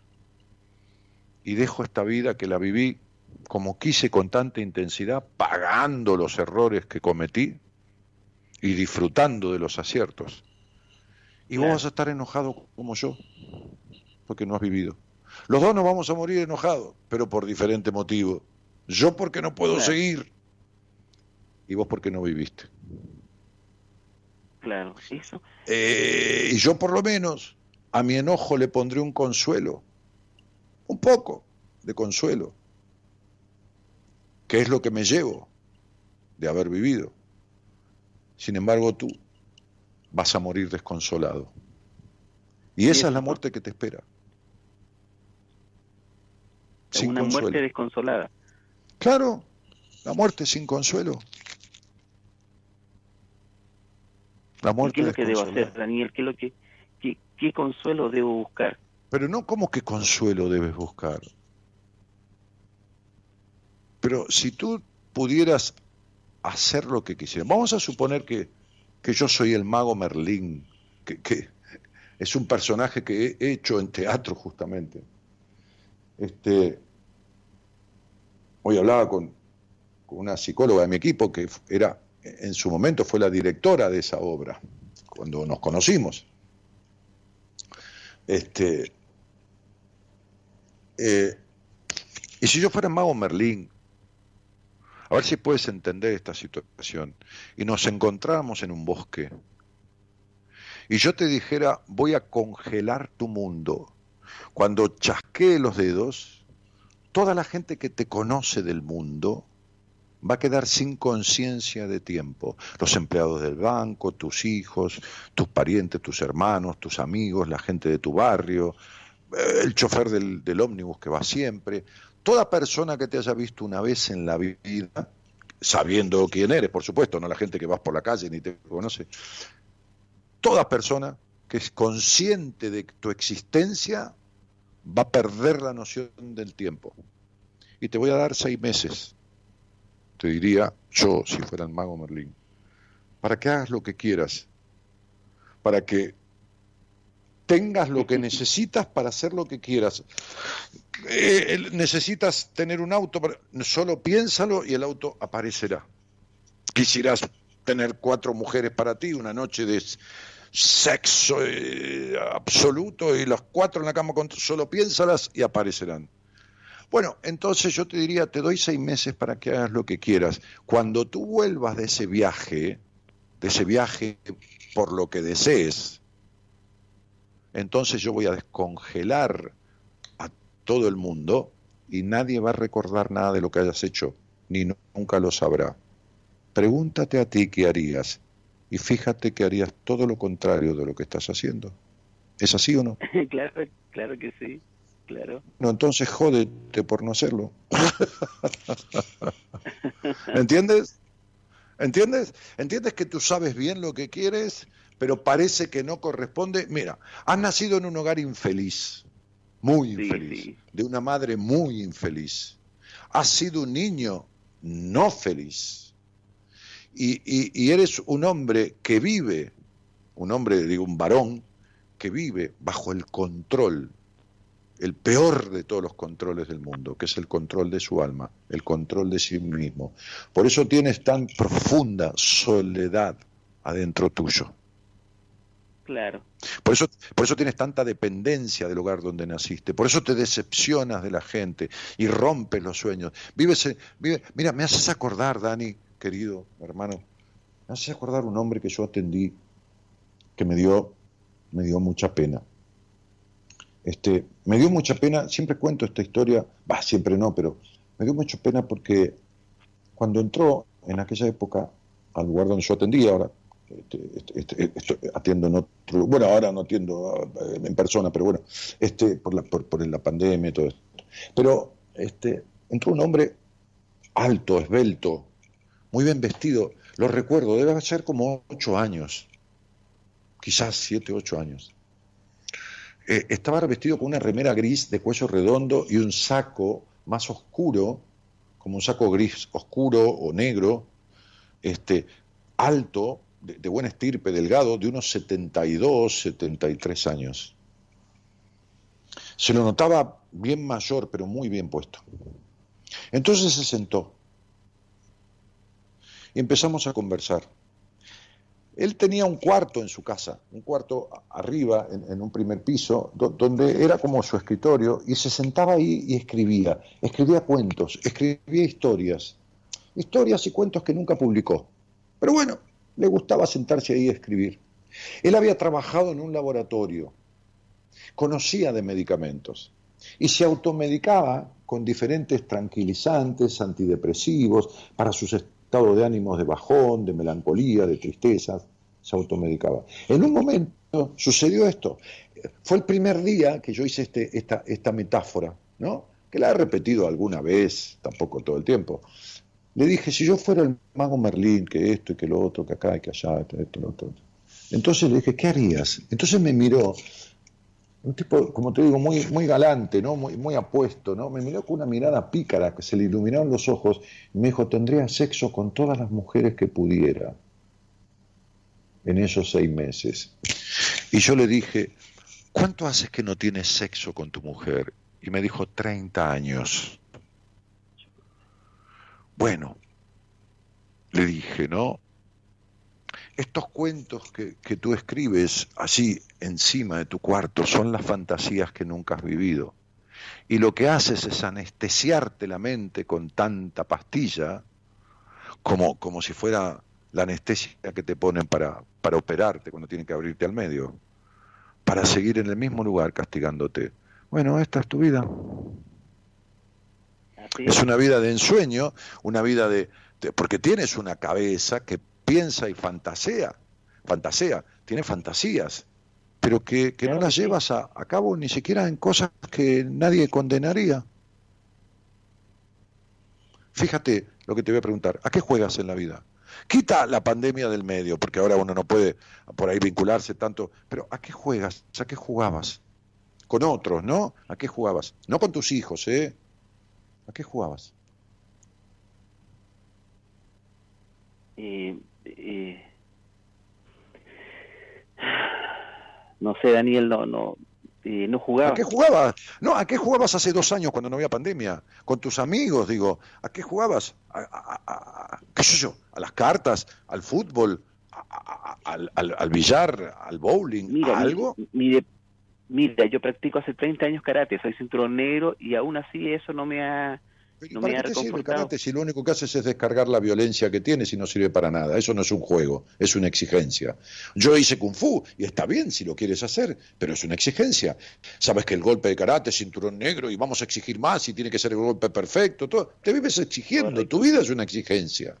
y dejo esta vida que la viví como quise con tanta intensidad, pagando los errores que cometí y disfrutando de los aciertos. Y vos vas a estar enojado como yo, porque no has vivido. Los dos nos vamos a morir enojados, pero por diferente motivo. Yo porque no puedo seguir y vos porque no viviste. Claro, eso. Eh, y yo por lo menos a mi enojo le pondré un consuelo, un poco de consuelo, que es lo que me llevo de haber vivido. Sin embargo, tú vas a morir desconsolado. Y esa es la muerte que te espera. Sin una muerte desconsolada. Claro, la muerte sin consuelo. La muerte ¿Qué es lo que debo hacer, Daniel? ¿Qué es lo que ¿Qué consuelo debo buscar? Pero no, ¿cómo que consuelo debes buscar? Pero si tú pudieras hacer lo que quisieras, vamos a suponer que, que yo soy el mago Merlín, que, que, es un personaje que he hecho en teatro justamente. Este, hoy hablaba con, con una psicóloga de mi equipo que era, en su momento fue la directora de esa obra, cuando nos conocimos. Este, eh, y si yo fuera mago Merlín, a ver si puedes entender esta situación, y nos encontráramos en un bosque, y yo te dijera, voy a congelar tu mundo, cuando chasquee los dedos, toda la gente que te conoce del mundo va a quedar sin conciencia de tiempo. Los empleados del banco, tus hijos, tus parientes, tus hermanos, tus amigos, la gente de tu barrio, el chofer del, del ómnibus que va siempre, toda persona que te haya visto una vez en la vida, sabiendo quién eres, por supuesto, no la gente que vas por la calle ni te conoce, toda persona que es consciente de tu existencia va a perder la noción del tiempo. Y te voy a dar seis meses te diría yo, si fuera el mago Merlín, para que hagas lo que quieras, para que tengas lo que <laughs> necesitas para hacer lo que quieras. Eh, necesitas tener un auto, solo piénsalo y el auto aparecerá. Quisieras tener cuatro mujeres para ti, una noche de sexo eh, absoluto y las cuatro en la cama, con, solo piénsalas y aparecerán. Bueno, entonces yo te diría, te doy seis meses para que hagas lo que quieras. Cuando tú vuelvas de ese viaje, de ese viaje por lo que desees, entonces yo voy a descongelar a todo el mundo y nadie va a recordar nada de lo que hayas hecho, ni nunca lo sabrá. Pregúntate a ti qué harías y fíjate que harías todo lo contrario de lo que estás haciendo. ¿Es así o no? <laughs> claro, claro que sí claro. No, entonces jódete por no hacerlo. <laughs> ¿Entiendes? ¿Entiendes? ¿Entiendes que tú sabes bien lo que quieres, pero parece que no corresponde? Mira, has nacido en un hogar infeliz, muy infeliz, de una madre muy infeliz. Has sido un niño no feliz. y, eres un hombre que vive, un hombre, digo, un varón, que vive bajo el control, el peor de todos los controles del mundo, que es el control de su alma, el control de sí mismo. Por eso tienes tan profunda soledad adentro tuyo. Claro. Por eso, por eso tienes tanta dependencia del lugar donde naciste, por eso te decepcionas de la gente y rompes los sueños. Vive, mira, me haces acordar, Dani, querido hermano, me haces acordar un hombre que yo atendí que me dio, me dio mucha pena. Este, me dio mucha pena, siempre cuento esta historia, va, siempre no, pero me dio mucha pena porque cuando entró en aquella época al lugar donde yo atendía, ahora este, este, este, atiendo en otro, bueno, ahora no atiendo eh, en persona, pero bueno, este, por, la, por, la pandemia y todo esto. Pero este, entró un hombre alto, esbelto, muy bien vestido, lo recuerdo, debe ser como ocho años, quizás siete, ocho años. Eh, estaba vestido con una remera gris de cuello redondo y un saco más oscuro, como un saco gris oscuro o negro, este, alto, de, buena estirpe, delgado, de unos 72, 73 años. Se lo notaba bien mayor, pero muy bien puesto. Entonces se sentó y empezamos a conversar. Él tenía un cuarto en su casa, un cuarto arriba, en, un primer piso, donde era como su escritorio, y se sentaba ahí y escribía. Escribía cuentos, escribía historias, historias y cuentos que nunca publicó. Pero bueno, le gustaba sentarse ahí a escribir. Él había trabajado en un laboratorio, conocía de medicamentos y se automedicaba con diferentes tranquilizantes, antidepresivos, para sus estados de ánimos de bajón, de melancolía, de tristeza, se automedicaba. En un momento sucedió esto. Fue el primer día que yo hice este, esta, esta metáfora, ¿no? que la he repetido alguna vez, tampoco todo el tiempo, le dije, si yo fuera el mago Merlín, que esto y que lo otro, que acá y que allá, esto, esto, lo otro. Entonces le dije, ¿qué harías? Entonces me miró, un tipo, como te digo, muy, muy galante, ¿no? Muy, muy apuesto, ¿no? Me miró con una mirada pícara, que se le iluminaron los ojos, y me dijo, tendría sexo con todas las mujeres que pudiera en esos seis meses. Y yo le dije, ¿cuánto haces que no tienes sexo con tu mujer? Y me dijo, 30 años. Bueno, le dije, ¿no? Estos cuentos que, tú escribes así encima de tu cuarto son las fantasías que nunca has vivido. Y lo que haces es anestesiarte la mente con tanta pastilla, como, como si fuera la anestesia que te ponen para, para operarte cuando tienen que abrirte al medio, para seguir en el mismo lugar castigándote. Bueno, esta es tu vida. Es una vida de ensueño, una vida de, porque tienes una cabeza que piensa y fantasea, fantasea, tiene fantasías, pero que, no las llevas a, cabo ni siquiera en cosas que nadie condenaría. Fíjate lo que te voy a preguntar, ¿a qué juegas en la vida? Quita la pandemia del medio, porque ahora uno no puede por ahí vincularse tanto, pero ¿a qué juegas? ¿A qué jugabas? Con otros, ¿no? ¿A qué jugabas? No con tus hijos, ¿eh? ¿A qué jugabas? Eh, eh, no sé, Daniel, no, no, eh, no jugaba. ¿A qué jugabas? No, ¿a qué jugabas hace dos años cuando no había pandemia? Con tus amigos, digo. ¿A qué jugabas? ¿A, qué sé yo? ¿A las cartas? ¿Al fútbol? Al, al, billar? ¿Al bowling? ¿A algo? Mire, Mira, yo practico hace 30 años karate, soy cinturón negro y aún así eso no me ha, no me ha qué sirve el karate si lo único que haces es descargar la violencia que tienes y no sirve para nada? Eso no es un juego, es una exigencia. Yo hice kung fu y está bien si lo quieres hacer, pero es una exigencia. Sabes que el golpe de karate es cinturón negro y vamos a exigir más y tiene que ser el golpe perfecto. Todo. Te vives exigiendo, tu vida es una exigencia.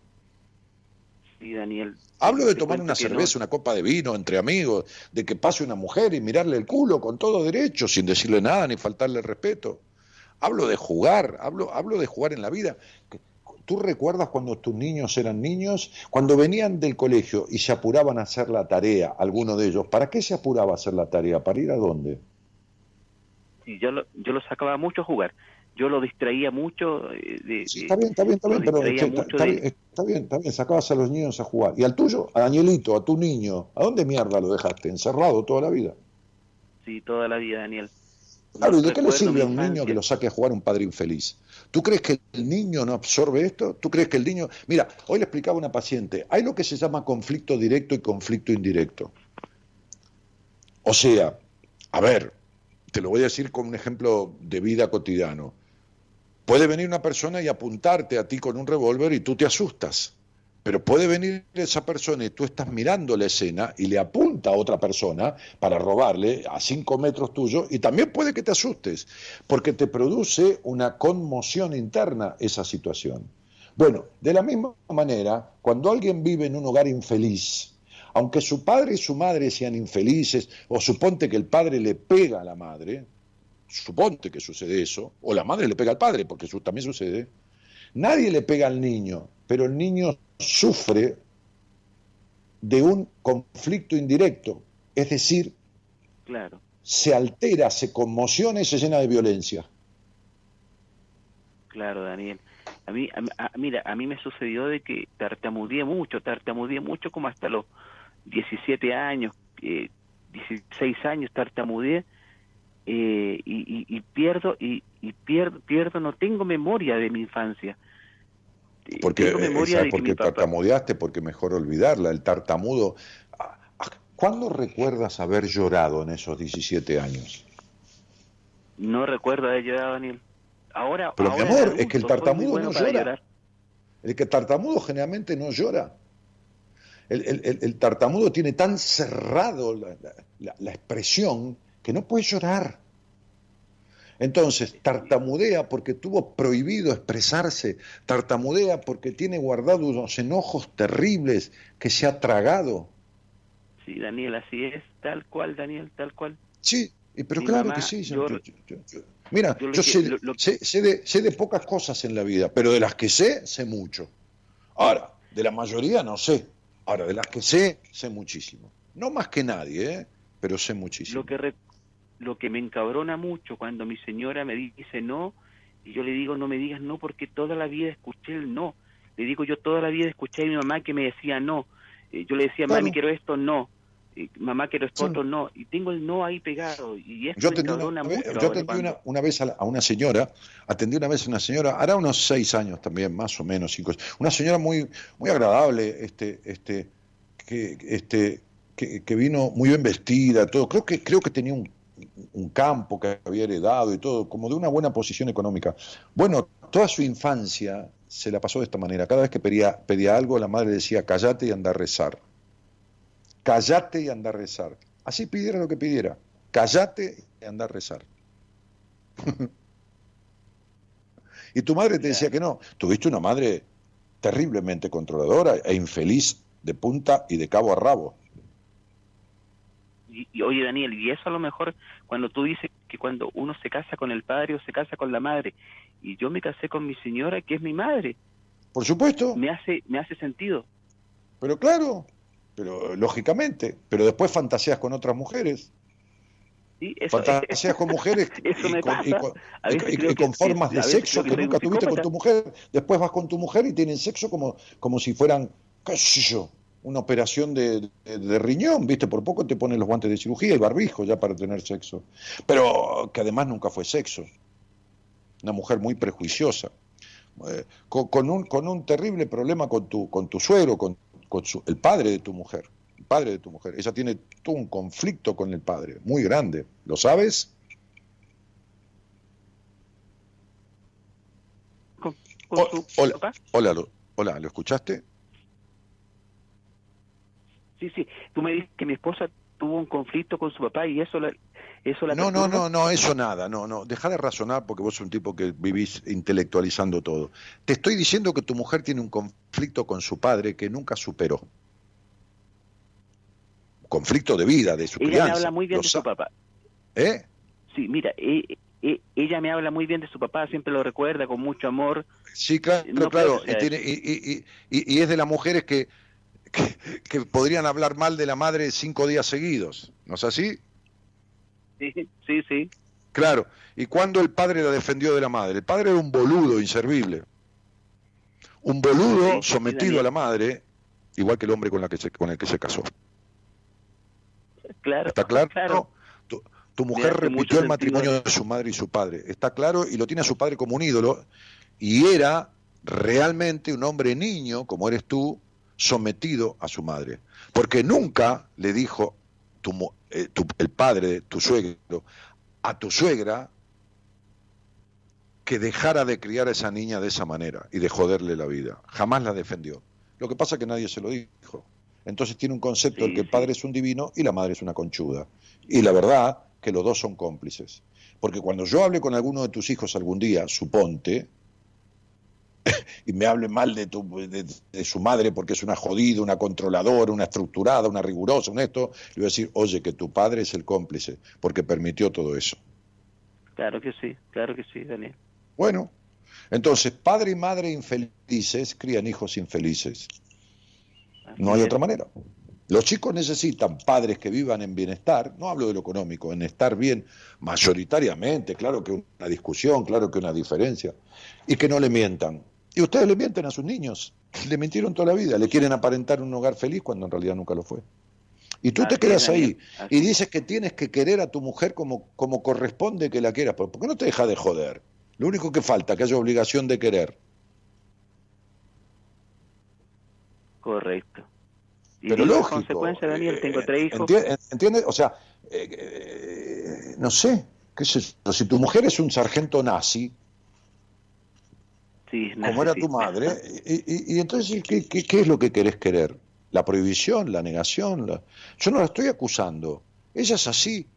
Daniel. Hablo de tomar una cerveza, una copa de vino entre amigos, de que pase una mujer y mirarle el culo con todo derecho, sin decirle nada ni faltarle respeto. Hablo de jugar, hablo, hablo de jugar en la vida. ¿Tú recuerdas cuando tus niños eran niños? Cuando venían del colegio y se apuraban a hacer la tarea, alguno de ellos, ¿para qué se apuraba a hacer la tarea? ¿Para ir a dónde? Sí, yo lo, yo lo sacaba mucho a jugar yo lo distraía mucho. Eh, de, está bien, está bien, está bien, pero está, bien, está bien, sacabas a los niños a jugar. ¿Y al tuyo? A Danielito, a tu niño, ¿a dónde mierda lo dejaste? ¿Encerrado toda la vida? Sí, toda la vida, Daniel. Claro, ¿y de qué le sirve a un niño que lo saque a jugar un padre infeliz? ¿Tú crees que el niño no absorbe esto? ¿Tú crees que el niño... Mira, hoy le explicaba a una paciente, hay lo que se llama conflicto directo y conflicto indirecto. O sea, a ver, te lo voy a decir con un ejemplo de vida cotidiano. Puede venir una persona y apuntarte a ti con un revólver y tú te asustas. Pero puede venir esa persona y tú estás mirando la escena y le apunta a otra persona para robarle a cinco metros tuyo y también puede que te asustes, porque te produce una conmoción interna esa situación. Bueno, de la misma manera, cuando alguien vive en un hogar infeliz, aunque su padre y su madre sean infelices, o suponte que el padre le pega a la madre, suponte que sucede eso, o la madre le pega al padre, porque eso también sucede, nadie le pega al niño, pero el niño sufre de un conflicto indirecto, es decir, claro. se altera, se conmociona y se llena de violencia. Claro, Daniel. A mí, mira, a mí me sucedió de que tartamudeé mucho, tartamudeé mucho como hasta los 17 años, eh, 16 años tartamudeé eh, y, y, pierdo y, y pierdo, pierdo, no tengo memoria de mi infancia porque, eh, porque tartamudeaste, porque mejor olvidarla. El tartamudo. Ah, ah, ¿Cuándo recuerdas haber llorado en esos 17 años? No recuerdo haber llorado, Daniel. Ahora, Pero mi amor, es que el tartamudo no llora. El que tartamudo generalmente no llora. El, el, el, tartamudo tiene tan cerrado la, la, la expresión que no puede llorar. Entonces, tartamudea porque tuvo prohibido expresarse, tartamudea porque tiene guardado unos enojos terribles que se ha tragado. Sí, Daniel, así es, tal cual, Daniel, tal cual. Sí, pero claro que sí. mira, yo, sé, de, sé de pocas cosas en la vida, pero de las que sé, sé mucho. Ahora, de la mayoría no sé. Ahora, de las que sé, sé muchísimo. No más que nadie, ¿eh? pero sé muchísimo. Lo que, lo que me encabrona mucho cuando mi señora me dice no, y yo le digo no me digas no porque toda la vida escuché el no. Le digo yo toda la vida escuché a mi mamá que me decía no. Eh, yo le decía, mami quiero esto, no. Eh, mamá quiero esto, otro, no. Y tengo el no ahí pegado. Y esto yo atendí una, mucho. Yo atendí una, vez a, una señora, atendí una vez a una señora, hará unos seis años también, más o menos, cinco. Una señora muy, muy agradable, este, este, que, este, que, que vino muy bien vestida, todo. Creo que, creo que tenía un un campo que había heredado y todo, como de una buena posición económica. Bueno, toda su infancia se la pasó de esta manera. Cada vez que pedía, pedía algo, la madre decía, callate y anda a rezar. Callate y anda a rezar. Así pidiera lo que pidiera. Callate y anda a rezar. <laughs> y tu madre te decía que no. Tuviste una madre terriblemente controladora e infeliz de punta y de cabo a rabo y, oye Daniel, y eso a lo mejor cuando tú dices que cuando uno se casa con el padre o se casa con la madre, y yo me casé con mi señora que es mi madre. Por supuesto. Me hace, me hace sentido. Pero claro, pero lógicamente, pero después fantaseas con otras mujeres. Sí, eso, fantaseas con mujeres <laughs> y, con, formas de sexo que nunca tuviste con tu mujer. Después vas con tu mujer y tienen sexo como, como si fueran, qué sé yo, una operación de, riñón, ¿viste? Por poco te ponen los guantes de cirugía y barbijo ya para tener sexo. Pero que además nunca fue sexo. Una mujer muy prejuiciosa. Eh, con, un, con un terrible problema con tu, con tu suegro, con, con el padre de tu mujer. El padre de tu mujer. Ella tiene todo un conflicto con el padre, muy grande. ¿Lo sabes? hola, hola, hola, ¿lo escuchaste? Sí, sí. Tú me dices que mi esposa tuvo un conflicto con su papá y eso la, eso la No, no, no, no, eso nada, no, no. Deja de razonar porque vos sos un tipo que vivís intelectualizando todo. Te estoy diciendo que tu mujer tiene un conflicto con su padre que nunca superó. Conflicto de vida, de su ella crianza. Me habla muy bien de su papá. ¿Eh? Sí, mira, e, e, ella me habla muy bien de su papá, siempre lo recuerda con mucho amor. Sí, claro, claro. Y, tiene, y, y, y es de las mujeres que que, podrían hablar mal de la madre cinco días seguidos, ¿no es así? Sí, sí, sí. Claro, ¿y cuándo el padre la defendió de la madre? El padre era un boludo inservible. Un boludo sometido a la madre, igual que el hombre con, la que con el que se casó. Claro. ¿Está claro? Tu, mujer repitió el matrimonio de su madre y su padre. Está claro y lo tiene a su padre como un ídolo. Y era realmente un hombre niño, como eres tú, sometido a su madre. Porque nunca le dijo eh, el padre, tu suegro, a tu suegra que dejara de criar a esa niña de esa manera y de joderle la vida. Jamás la defendió. Lo que pasa es que nadie se lo dijo. Entonces tiene un concepto de que el padre es un divino y la madre es una conchuda. Y la verdad que los dos son cómplices. Porque cuando yo hable con alguno de tus hijos algún día, suponte, <coughs> y me hable mal de, tu, de, su madre porque es una jodida, una controladora, una estructurada, una rigurosa, un esto, le voy a decir, oye, que tu padre es el cómplice, porque permitió todo eso. Claro que sí, claro que sí, Daniel. Bueno, entonces, padre y madre infelices crían hijos infelices. no hay otra manera. Los chicos necesitan padres que vivan en bienestar, no hablo de lo económico, en estar bien mayoritariamente, claro que una discusión, claro que una diferencia, y que no le mientan. Y ustedes le mienten a sus niños, <laughs> le mintieron toda la vida, le quieren aparentar un hogar feliz cuando en realidad nunca lo fue. Y tú te quedas ahí y dices que tienes que querer a tu mujer como, como corresponde que la quieras. ¿Por qué no te deja de joder? Lo único que falta, que haya obligación de querer. Correcto. Pero lógico. consecuencia, Daniel, tengo tres hijos. ¿Entiendes? O sea, eh, eh, no sé, qué sé Si tu mujer es un sargento nazi, como era tu madre, y, entonces, ¿qué, ¿qué, es lo que querés querer? ¿La prohibición, la negación? Yo no la estoy acusando. Ella es así.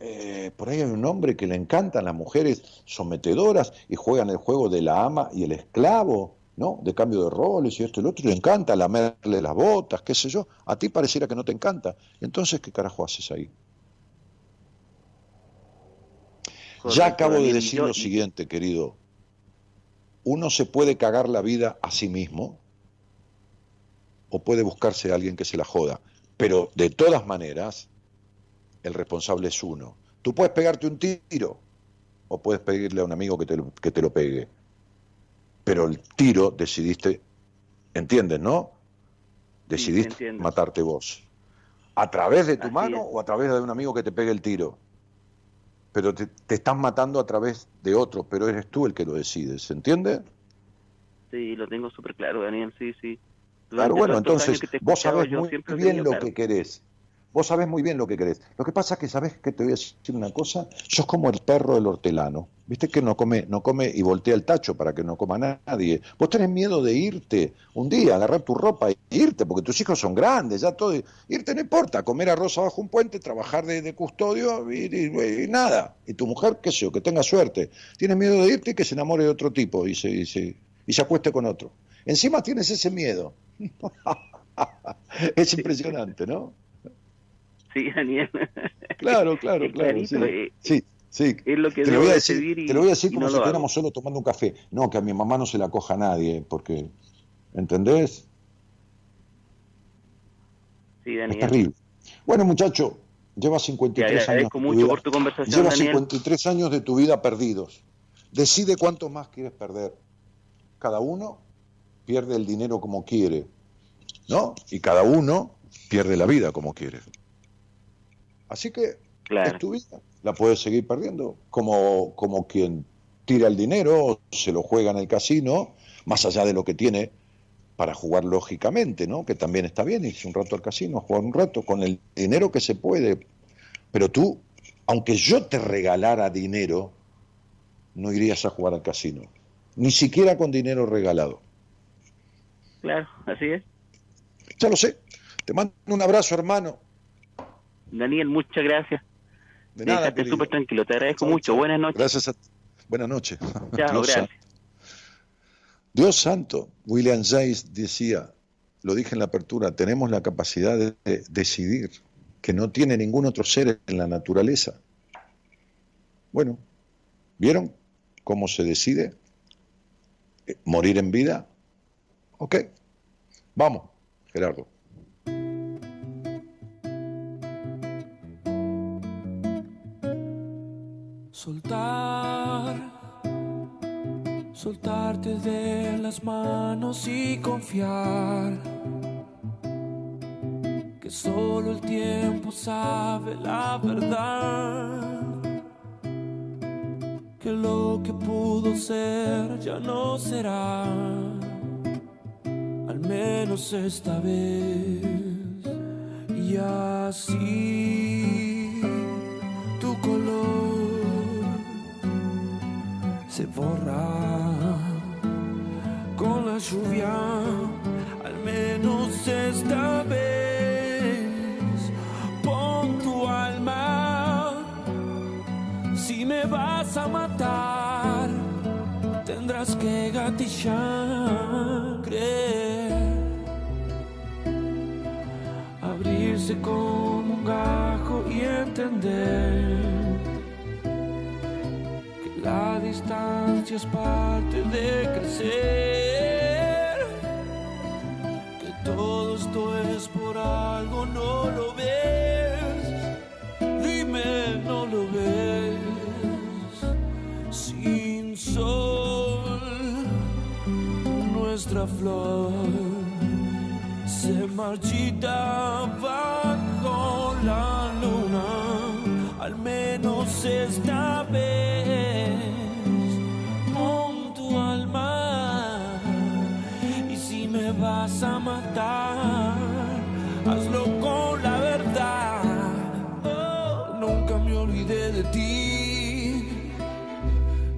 Eh, por ahí hay un hombre que le encantan las mujeres sometedoras y juegan el juego de la ama y el esclavo, ¿no? De cambio de roles y esto y lo otro, y le encanta lamerle las botas, qué sé yo. A ti pareciera que no te encanta. Entonces, ¿qué carajo haces ahí? ya acabo de decir lo siguiente, querido. Uno se puede cagar la vida a sí mismo o puede buscarse a alguien que se la joda. Pero de todas maneras, el responsable es uno. Tú puedes pegarte un tiro o puedes pedirle a un amigo que te lo, que te lo pegue. Pero el tiro decidiste, ¿entiendes, no? Decidiste matarte vos. ¿A través de tu mano o a través de un amigo que te pegue el tiro? Pero te, te estás matando a través de otro, pero eres tú el que lo decides, ¿se entiende? Sí, lo tengo súper claro, Daniel, sí, sí. claro, bueno, entonces vos sabés muy bien lo que querés. Vos sabés muy bien lo que querés. Lo que pasa es que sabés que te voy a decir una cosa, sos como el perro del hortelano. Viste que no come, no come y voltea el tacho para que no coma nadie. Vos tenés miedo de irte un día, agarrar tu ropa e irte, porque tus hijos son grandes, ya todo. Irte no importa, comer arroz abajo un puente, trabajar de, custodio y, nada. Y tu mujer, qué sé yo, que tenga suerte. Tienes miedo de irte y que se enamore de otro tipo y se, y se, y se acueste con otro. Encima tienes ese miedo. <laughs> es impresionante, ¿no? Sí, Daniel. Claro, <laughs> claro, claro. Eh, sí, sí, Es lo que te lo voy a decir, te lo voy a decir como si estuviéramos solo tomando un café. No, que a mi mamá no se la coja a nadie, porque, ¿entendés? Sí, Daniel. Es terrible. Bueno, muchacho, lleva 53 años. mucho por tu conversación, lleva 53 años de tu vida perdidos. Decide cuánto más quieres perder. Cada uno pierde el dinero como quiere, ¿no? Y cada uno pierde la vida como quiere. Así que es tu vida, la puedes seguir perdiendo, como, como quien tira el dinero, se lo juega en el casino, más allá de lo que tiene para jugar lógicamente, ¿no? Que también está bien, irse un rato al casino, jugar un rato con el dinero que se puede. Pero tú, aunque yo te regalara dinero, no irías a jugar al casino, ni siquiera con dinero regalado. Claro, así es. Ya lo sé. Te mando un abrazo, hermano. Daniel, muchas gracias. De nada, súper tranquilo, te agradezco mucho. Buenas noches. Gracias a Buenas noches. Chao, <laughs> gracias. Dios santo, William James decía, lo dije en la apertura, tenemos la capacidad de decidir, que no tiene ningún otro ser en la naturaleza. Bueno, ¿vieron cómo se decide? Eh, ¿Morir en vida? Ok, vamos, Gerardo. Soltar, soltarte de las manos y confiar que solo el tiempo sabe la verdad, que lo que pudo ser ya no será, al menos esta vez, y así tu color se borra con la lluvia, al menos esta vez. Pon tu alma, si me vas a matar, tendrás que gatillar, creer, abrirse como un gajo y entender distancia es parte de crecer. Que todo esto es por algo, no lo ves. Dime, no lo ves. Sin sol, nuestra flor se marchita bajo la luna. Al menos esta vez. A matar, hazlo con la verdad. Nunca me olvidé de ti.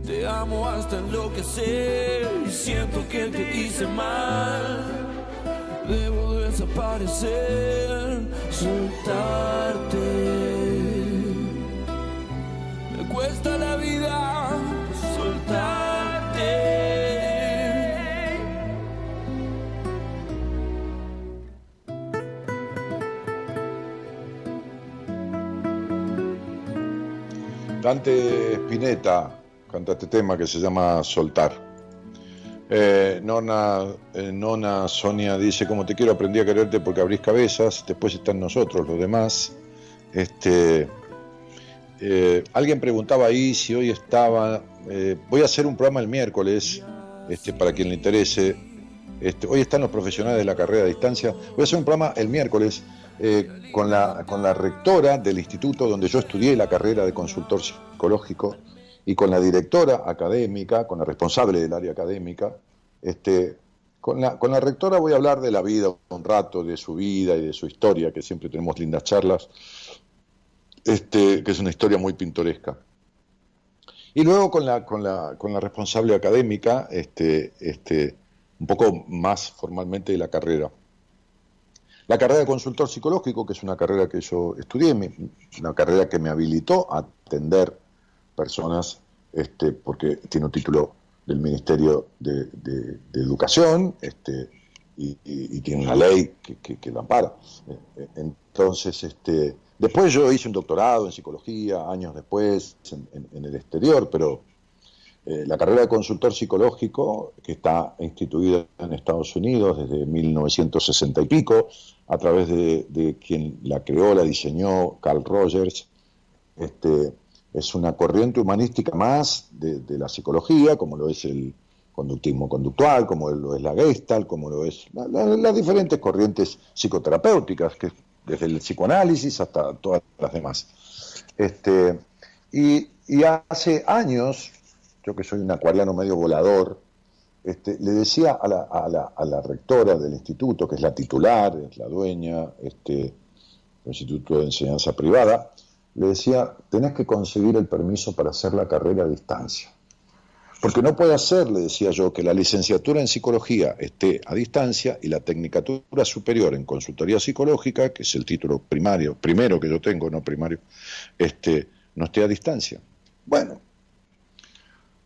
Te amo hasta enloquecer y siento que te hice mal. Debo desaparecer, soltarte. Me cuesta la vida Dante Spinetta canta este tema que se llama Soltar. Eh, nona, eh, nona Sonia dice, como te quiero, aprendí a quererte porque abrís cabezas, después están nosotros, los demás. Este, eh, alguien preguntaba ahí si hoy estaba, voy a hacer un programa el miércoles, este, para quien le interese. Este, hoy están los profesionales de la carrera a distancia. Voy a hacer un programa el miércoles eh, con, la, con la rectora del instituto donde yo estudié la carrera de consultor psicológico y con la directora académica, con la responsable del área académica. Este, con, la, con la rectora voy a hablar de la vida un rato, de su vida y de su historia, que siempre tenemos lindas charlas, este, que es una historia muy pintoresca. Y luego con la, con la, con la responsable académica, este, este, un poco más formalmente de la carrera. La carrera de consultor psicológico, que es una carrera que yo estudié, una carrera que me habilitó a atender personas, este, porque tiene un título del Ministerio de, Educación este, y, tiene una ley que, que, lo ampara. Entonces, este, después yo hice un doctorado en psicología, años después, en el exterior, pero eh, la carrera de consultor psicológico, que está instituida en Estados Unidos desde 1960 y pico, a través de, quien la creó, la diseñó, Carl Rogers, este, es una corriente humanística más de, la psicología, como lo es el conductismo conductual, como lo es la Gestalt, como lo es las diferentes corrientes psicoterapéuticas, que desde el psicoanálisis hasta todas las demás. Este, y, y hace años, yo que soy un acuariano medio volador, este, le decía a la, a, la, a la, rectora del instituto, que es la titular, es la dueña este, del Instituto de Enseñanza Privada, le decía, tenés que conseguir el permiso para hacer la carrera a distancia. Porque no puede ser, le decía yo, que la licenciatura en psicología esté a distancia y la tecnicatura superior en consultoría psicológica, que es el título primario, primero que yo tengo, no primario, este, no esté a distancia. Bueno,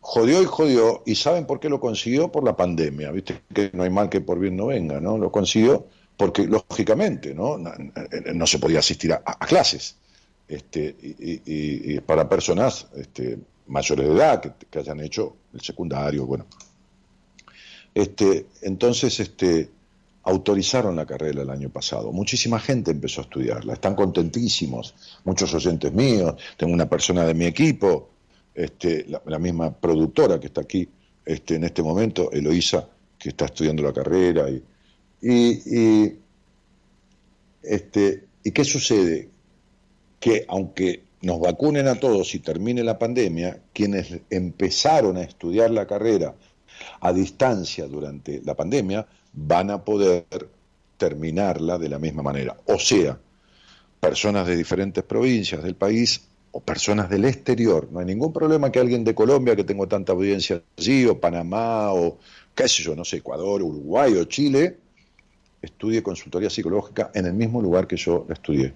jodió y jodió, y ¿saben por qué lo consiguió? Por la pandemia, viste que no hay mal que por bien no venga, ¿no? Lo consiguió porque, lógicamente, ¿no? No, se podía asistir a, clases, este, y, para personas este, mayores de edad que, hayan hecho el secundario, bueno. Este, entonces, este, autorizaron la carrera el año pasado. Muchísima gente empezó a estudiarla, están contentísimos, muchos oyentes míos, tengo una persona de mi equipo este, la, misma productora que está aquí este, en este momento, Eloísa, que está estudiando la carrera. Y, y, este, ¿Y qué sucede? Que aunque nos vacunen a todos y termine la pandemia, quienes empezaron a estudiar la carrera a distancia durante la pandemia van a poder terminarla de la misma manera. O sea, personas de diferentes provincias del país o personas del exterior. No hay ningún problema que alguien de Colombia, que tengo tanta audiencia allí, o Panamá, o qué sé yo, no sé, Ecuador, Uruguay o Chile, estudie consultoría psicológica en el mismo lugar que yo la estudié,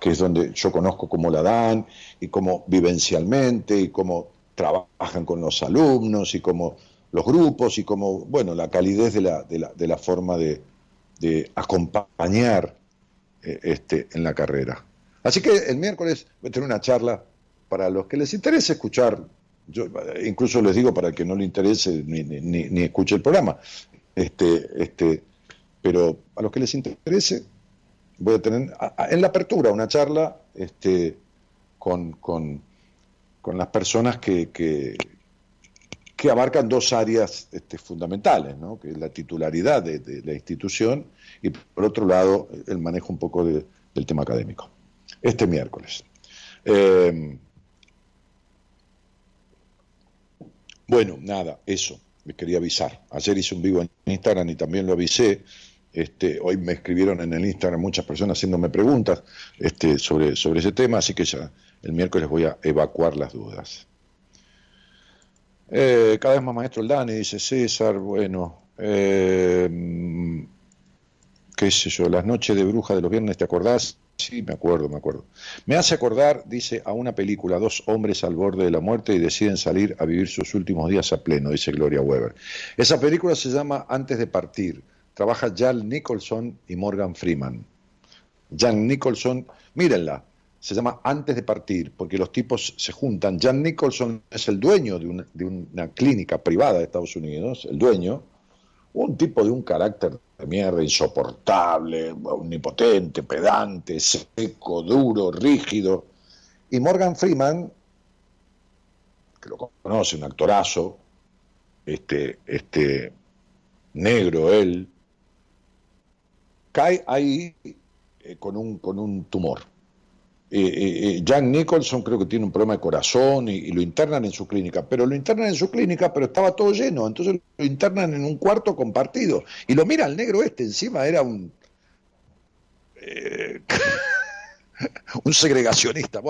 que es donde yo conozco cómo la dan y cómo vivencialmente y cómo trabajan con los alumnos y cómo los grupos y cómo, bueno, la calidez de la, de la, de la forma de, de acompañar eh, este, en la carrera. Así que el miércoles voy a tener una charla para los que les interese escuchar, yo incluso les digo para que no le interese ni, ni, ni escuche el programa, este, este, pero a los que les interese voy a tener en la apertura una charla este, con, con, con las personas que, que, que, abarcan dos áreas este, fundamentales, ¿no? que es la titularidad de, la institución y por otro lado el manejo un poco del tema académico este miércoles. Eh, bueno, nada, eso, me quería avisar. Ayer hice un vivo en Instagram y también lo avisé. Este, hoy me escribieron en el Instagram muchas personas haciéndome preguntas este, sobre, sobre ese tema, así que ya el miércoles voy a evacuar las dudas. Eh, cada vez más maestro el Dani, dice César, bueno, eh, qué sé yo, las noches de bruja de los viernes, ¿te acordás? Sí, me acuerdo, me acuerdo. Me hace acordar, dice, a una película, dos hombres al borde de la muerte y deciden salir a vivir sus últimos días a pleno, dice Gloria Weber. Esa película se llama Antes de partir. Trabaja Jan Nicholson y Morgan Freeman. Jan Nicholson, mírenla, se llama Antes de partir, porque los tipos se juntan. Jan Nicholson es el dueño de una, de una clínica privada de Estados Unidos, el dueño, un tipo de un carácter mierda, insoportable, omnipotente, pedante, seco, duro, rígido. Y Morgan Freeman, que lo conoce, un actorazo, este, este negro él, cae ahí eh, con, un, con un tumor. Eh, eh, eh, Jan Nicholson creo que tiene un problema de corazón y, lo internan en su clínica, pero lo internan en su clínica, pero estaba todo lleno, entonces lo internan en un cuarto compartido. Y lo mira el negro este, encima era un... <laughs> un segregacionista.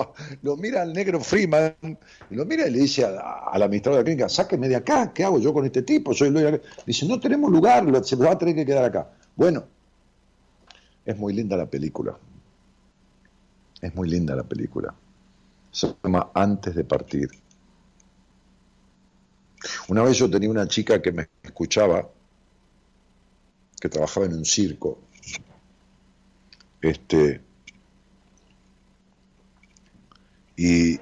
lo mira el negro Freeman, y lo mira y le dice al administrador de la clínica, sáqueme de acá, ¿qué hago yo con este tipo? Soy Dice, no tenemos lugar, se va a tener que quedar acá. Bueno, es muy linda la película. Es muy linda la película. Se llama Antes de partir. Una vez yo tenía una chica que me escuchaba, que trabajaba en un circo, este, y,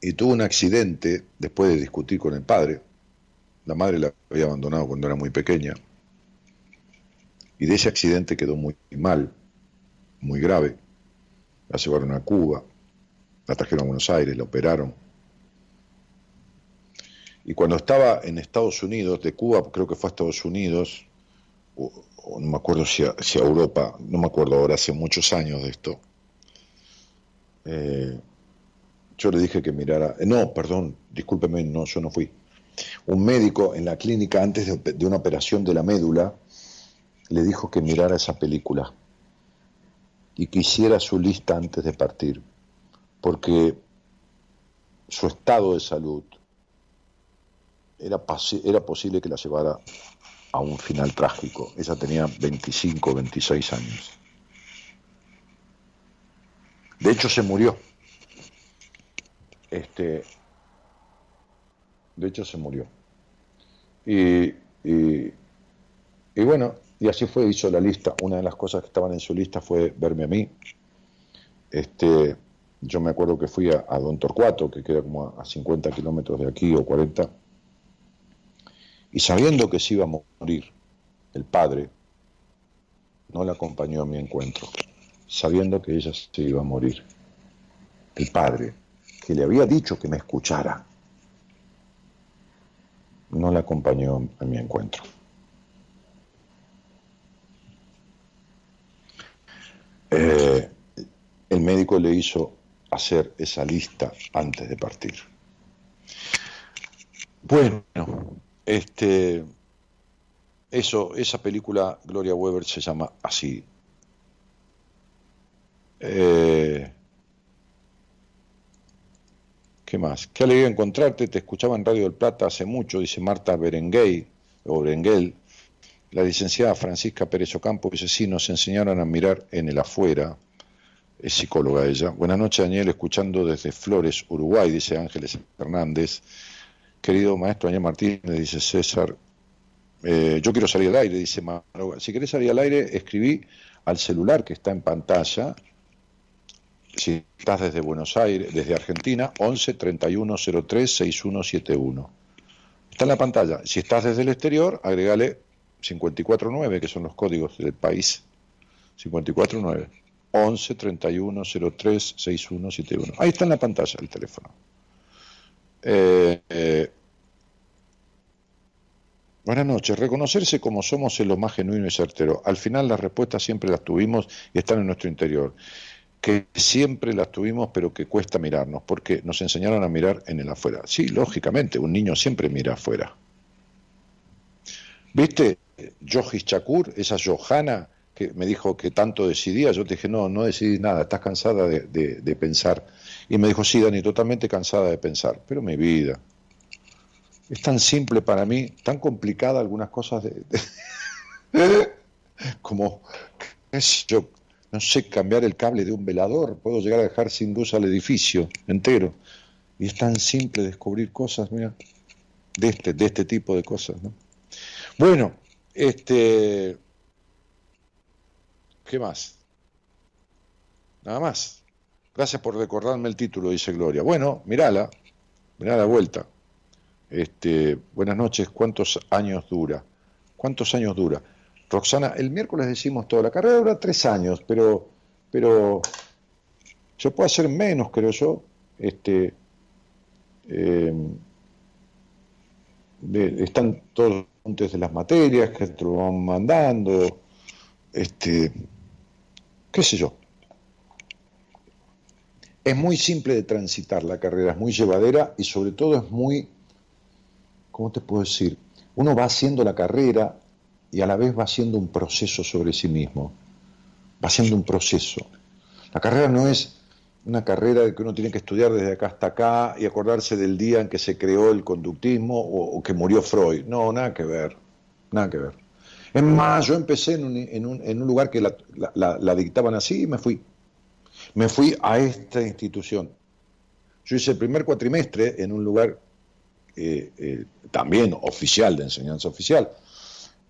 y tuvo un accidente después de discutir con el padre. La madre la había abandonado cuando era muy pequeña. Y de ese accidente quedó muy mal, muy grave la llevaron a Cuba, la trajeron a Buenos Aires, la operaron. Y cuando estaba en Estados Unidos, de Cuba creo que fue a Estados Unidos, o, no me acuerdo si a, Europa, no me acuerdo ahora, hace muchos años de esto, eh, yo le dije que mirara, eh, no, perdón, discúlpeme, no, yo no fui. Un médico en la clínica antes de una operación de la médula le dijo que mirara esa película y que hiciera su lista antes de partir, porque su estado de salud era, era posible que la llevara a un final trágico. Ella tenía 25, 26 años. De hecho, se murió. Este, de hecho, se murió. Y, y, y bueno, y así fue, hizo la lista. Una de las cosas que estaban en su lista fue verme a mí. Este, yo me acuerdo que fui a, Don Torcuato, que queda como a, 50 kilómetros de aquí o 40, y sabiendo que se iba a morir el padre, no la acompañó a mi encuentro, sabiendo que ella se iba a morir. El padre, que le había dicho que me escuchara, no la acompañó a mi encuentro. Eh, el médico le hizo hacer esa lista antes de partir. Bueno, este, eso, esa película, Gloria Weber, se llama así. Eh, ¿Qué más? Qué alegría encontrarte, te escuchaba en Radio del Plata hace mucho, dice Marta Berenguey, o Berenguel. La licenciada Francisca Pérez Ocampo dice, sí, nos enseñaron a mirar en el afuera. Es psicóloga ella. Buenas noches, Daniel, escuchando desde Flores, Uruguay, dice Ángeles Hernández. Querido maestro Daniel Martínez, dice César. Eh, yo quiero salir al aire, dice Maro. Si querés salir al aire, escribí al celular que está en pantalla. Si estás desde Buenos Aires, desde Argentina, 11 31 03 6171. Está en la pantalla. Si estás desde el exterior, agregale 549, que son los códigos del país. 549. 11 31 03 6171. Ahí está en la pantalla el teléfono. Eh, eh, buenas noches. Reconocerse como somos es lo más genuino y certero. Al final las respuestas siempre las tuvimos y están en nuestro interior. Que siempre las tuvimos, pero que cuesta mirarnos, porque nos enseñaron a mirar en el afuera. Sí, lógicamente, un niño siempre mira afuera. ¿Viste? Johis Chakur, esa Johanna que me dijo que tanto decidía, yo te dije, no, no decidí nada, estás cansada de, pensar. Y me dijo, sí, Dani, totalmente cansada de pensar. Pero mi vida, es tan simple para mí, tan complicada algunas cosas de, <laughs> como, yo, no sé, cambiar el cable de un velador, puedo llegar a dejar sin luz al edificio entero. Y es tan simple descubrir cosas, mira, de este, de este tipo de cosas, ¿no? Bueno, este, ¿qué más? Nada más. Gracias por recordarme el título, dice Gloria. Bueno, mirala, mirá la vuelta. Este, buenas noches, ¿cuántos años dura? ¿Cuántos años dura? Roxana, el miércoles decimos todo, la carrera dura tres años, pero, pero se puede hacer menos, creo yo. Este, eh, están todos de las materias que te lo van mandando, este, qué sé yo. Es muy simple de transitar la carrera, es muy llevadera y sobre todo es muy, ¿cómo te puedo decir? Uno va haciendo la carrera y a la vez va haciendo un proceso sobre sí mismo, va haciendo un proceso. La carrera no es una carrera que uno tiene que estudiar desde acá hasta acá y acordarse del día en que se creó el conductismo o, que murió Freud. No, nada que ver, nada que ver. Es más, yo empecé en un, en un, lugar que la, la, dictaban así y me fui. Me fui a esta institución. Yo hice el primer cuatrimestre en un lugar eh, eh, también oficial, de enseñanza oficial,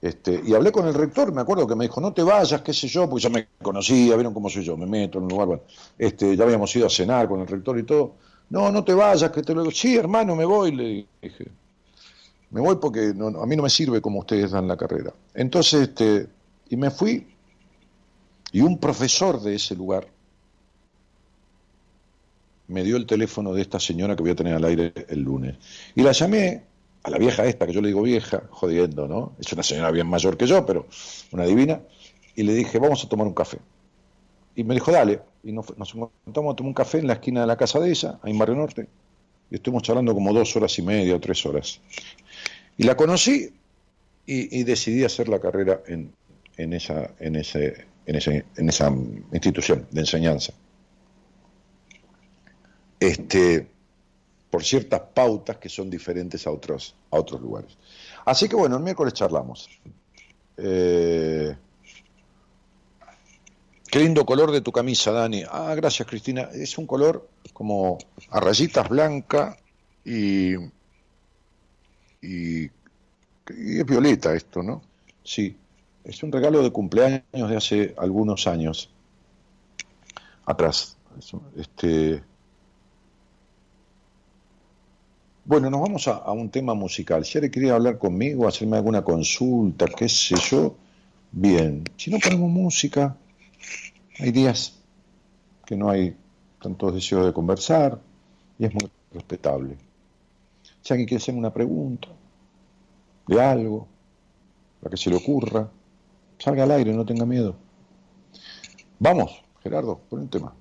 este, y hablé con el rector, me acuerdo que me dijo, no te vayas, qué sé yo, pues ya me conocía, vieron cómo soy yo, me meto en un lugar, bueno, este, ya habíamos ido a cenar con el rector y todo. No, no te vayas, que te lo digo. Sí, hermano, me voy, le dije. Me voy porque a mí no me sirve como ustedes dan la carrera. Entonces, este, y me fui, y un profesor de ese lugar me dio el teléfono de esta señora que voy a tener al aire el lunes. Y la llamé a la vieja esta, que yo le digo vieja, jodiendo, ¿no? Es una señora bien mayor que yo, pero una divina, y le dije, vamos a tomar un café. Y me dijo, dale, y nos, encontramos a tomar un café en la esquina de la casa de ella, ahí en Barrio Norte, y estuvimos charlando como dos horas y media o tres horas. Y la conocí y, decidí hacer la carrera en, en, esa, en, ese, en, ese, en esa institución de enseñanza. Este, por ciertas pautas que son diferentes a otros, a otros lugares. Así que bueno, el miércoles charlamos. Eh, qué lindo color de tu camisa, Dani. Ah, gracias, Cristina. Es un color como a rayitas blanca y, y, es violeta esto, ¿no? Sí, es un regalo de cumpleaños de hace algunos años atrás. Este, Bueno, nos vamos a, un tema musical. Si alguien quería hablar conmigo, hacerme alguna consulta, qué sé yo, bien. Si no ponemos música, hay días que no hay tantos deseos de conversar, y es muy respetable. Si alguien quiere hacerme una pregunta de algo, la que se le ocurra, salga al aire, no tenga miedo. Vamos, Gerardo, por un tema.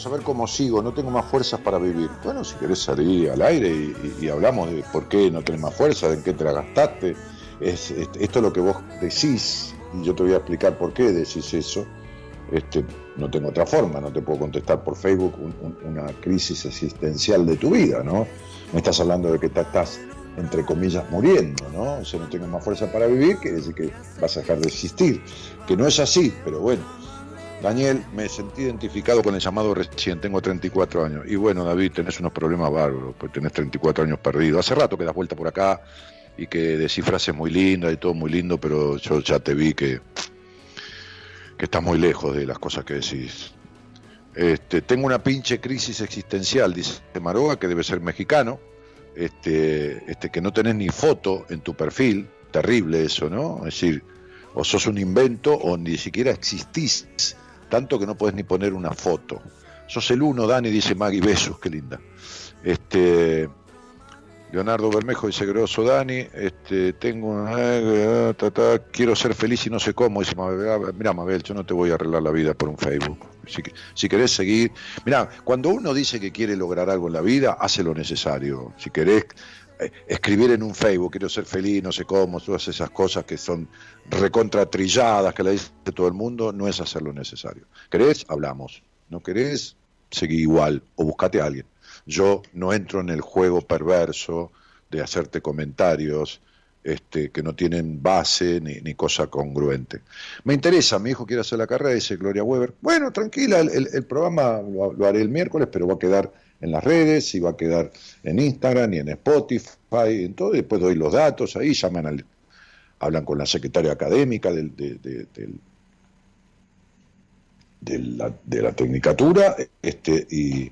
Saber cómo sigo, no tengo más fuerzas para vivir. Bueno, si querés salir al aire y, hablamos de por qué no tenés más fuerza, de qué te la gastaste, es, esto es lo que vos decís, y yo te voy a explicar por qué decís eso. Este, no tengo otra forma, no te puedo contestar por Facebook una crisis existencial de tu vida, ¿no? Me estás hablando de que te estás, entre comillas, muriendo, ¿no? O no tengo más fuerza para vivir, quiere decir que vas a dejar de existir. Que no es así, pero bueno, Daniel, me sentí identificado con el llamado recién, tengo 34 años. Y bueno, David, tenés unos problemas bárbaros, pues tenés 34 años perdidos. Hace rato que das vuelta por acá y que decís frases muy lindas y todo muy lindo, pero yo ya te vi que, que estás muy lejos de las cosas que decís. Este, tengo una pinche crisis existencial, dice Maroa, que debe ser mexicano, este, este, que no tenés ni foto en tu perfil, terrible eso, ¿no? Es decir, o sos un invento o ni siquiera existís tanto que no puedes ni poner una foto. Sos el uno, Dani, dice Maggie, besos, qué linda. Este, Leonardo Bermejo dice, grosso Dani, este, tengo eh, quiero ser feliz y no sé cómo, dice Mabel, mira Mabel, yo no te voy a arreglar la vida por un Facebook. Si, si querés seguir, mira, cuando uno dice que quiere lograr algo en la vida, hace lo necesario. Si querés eh, escribir en un Facebook, quiero ser feliz, no sé cómo, todas esas cosas que son recontratrilladas, que le dice todo el mundo, no es hacer lo necesario. ¿Querés? Hablamos. ¿No querés? Seguí igual o buscate a alguien. Yo no entro en el juego perverso de hacerte comentarios este, que no tienen base ni, cosa congruente. Me interesa, mi hijo quiere hacer la carrera, dice Gloria Weber. Bueno, tranquila, el, programa lo haré el miércoles, pero va a quedar en las redes, y va a quedar en Instagram y en Spotify, en todo, después doy los datos ahí, llaman al, hablan con la secretaria académica del, de, de, la, de, la, tecnicatura, este, y,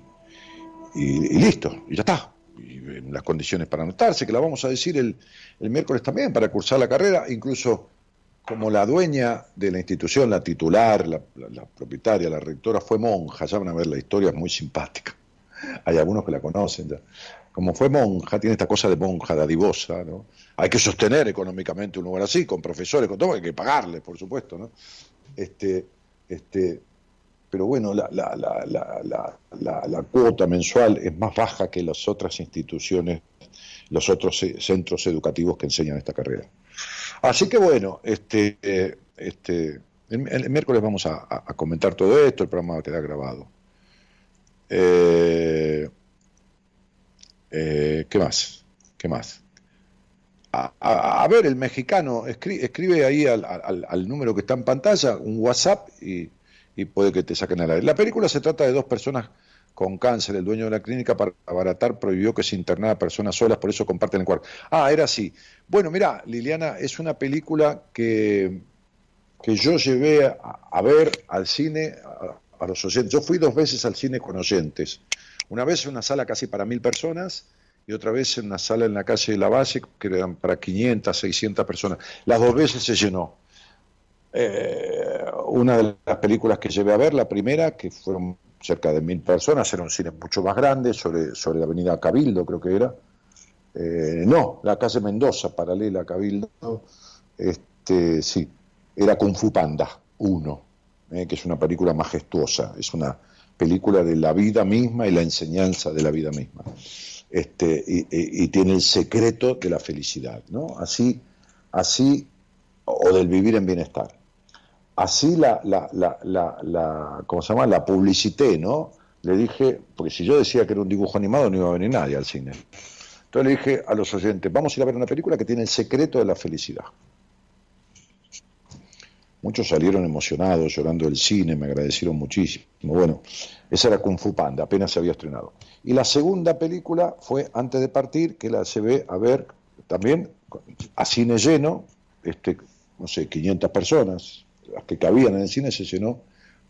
y, listo, y ya está. Y las condiciones para anotarse, que la vamos a decir el, el miércoles también, para cursar la carrera, incluso como la dueña de la institución, la titular, la, la, propietaria, la rectora, fue monja, ya van a ver la historia, es muy simpática hay algunos que la conocen ya. Como fue monja, tiene esta cosa de monja dadivosa, ¿no? Hay que sostener económicamente un lugar así, con profesores, con todo, hay que pagarle, por supuesto, ¿no? Este, este, pero bueno, la, la, la, la, cuota mensual es más baja que las otras instituciones, los otros centros educativos que enseñan esta carrera. Así que bueno, este, este, el, miércoles vamos a, a, comentar todo esto, el programa va a quedar grabado. Eh, Eh, ¿Qué más? ¿Qué más? A, ver, el mexicano, escribe, ahí al, número que está en pantalla, un WhatsApp y, puede que te saquen al aire. La película se trata de dos personas con cáncer. El dueño de la clínica, para abaratar, prohibió que se internara personas solas, por eso comparten el cuarto. Ah, era así. Bueno, mira, Liliana, es una película que, que yo llevé a, ver al cine a, a, los oyentes. Yo fui dos veces al cine con oyentes. Una vez en una sala casi para mil personas y otra vez en una sala en la calle de la base que eran para 500, 600 personas. Las dos veces se llenó. Eh, una de las películas que llevé a ver, la primera, que fueron cerca de mil personas, era un cine mucho más grande, sobre, sobre la avenida Cabildo creo que era. Eh, no, la calle Mendoza, paralela a Cabildo, este, sí, era Kung Fu Panda 1, eh, que es una película majestuosa, es una película de la vida misma y la enseñanza de la vida misma este, y, tiene el secreto de la felicidad, ¿no? Así, así, o del vivir en bienestar. Así la, la, la, la, ¿cómo se llama? La publicité, ¿no? Le dije, porque si yo decía que era un dibujo animado no iba a venir nadie al cine. Entonces le dije a los oyentes, vamos a ir a ver una película que tiene el secreto de la felicidad. Muchos salieron emocionados, llorando del cine, me agradecieron muchísimo. Bueno, esa era Kung Fu Panda, apenas se había estrenado. Y la segunda película fue Antes de partir, que la se ve a ver también a cine lleno, este, no sé, 500 personas, las que cabían en el cine se llenó,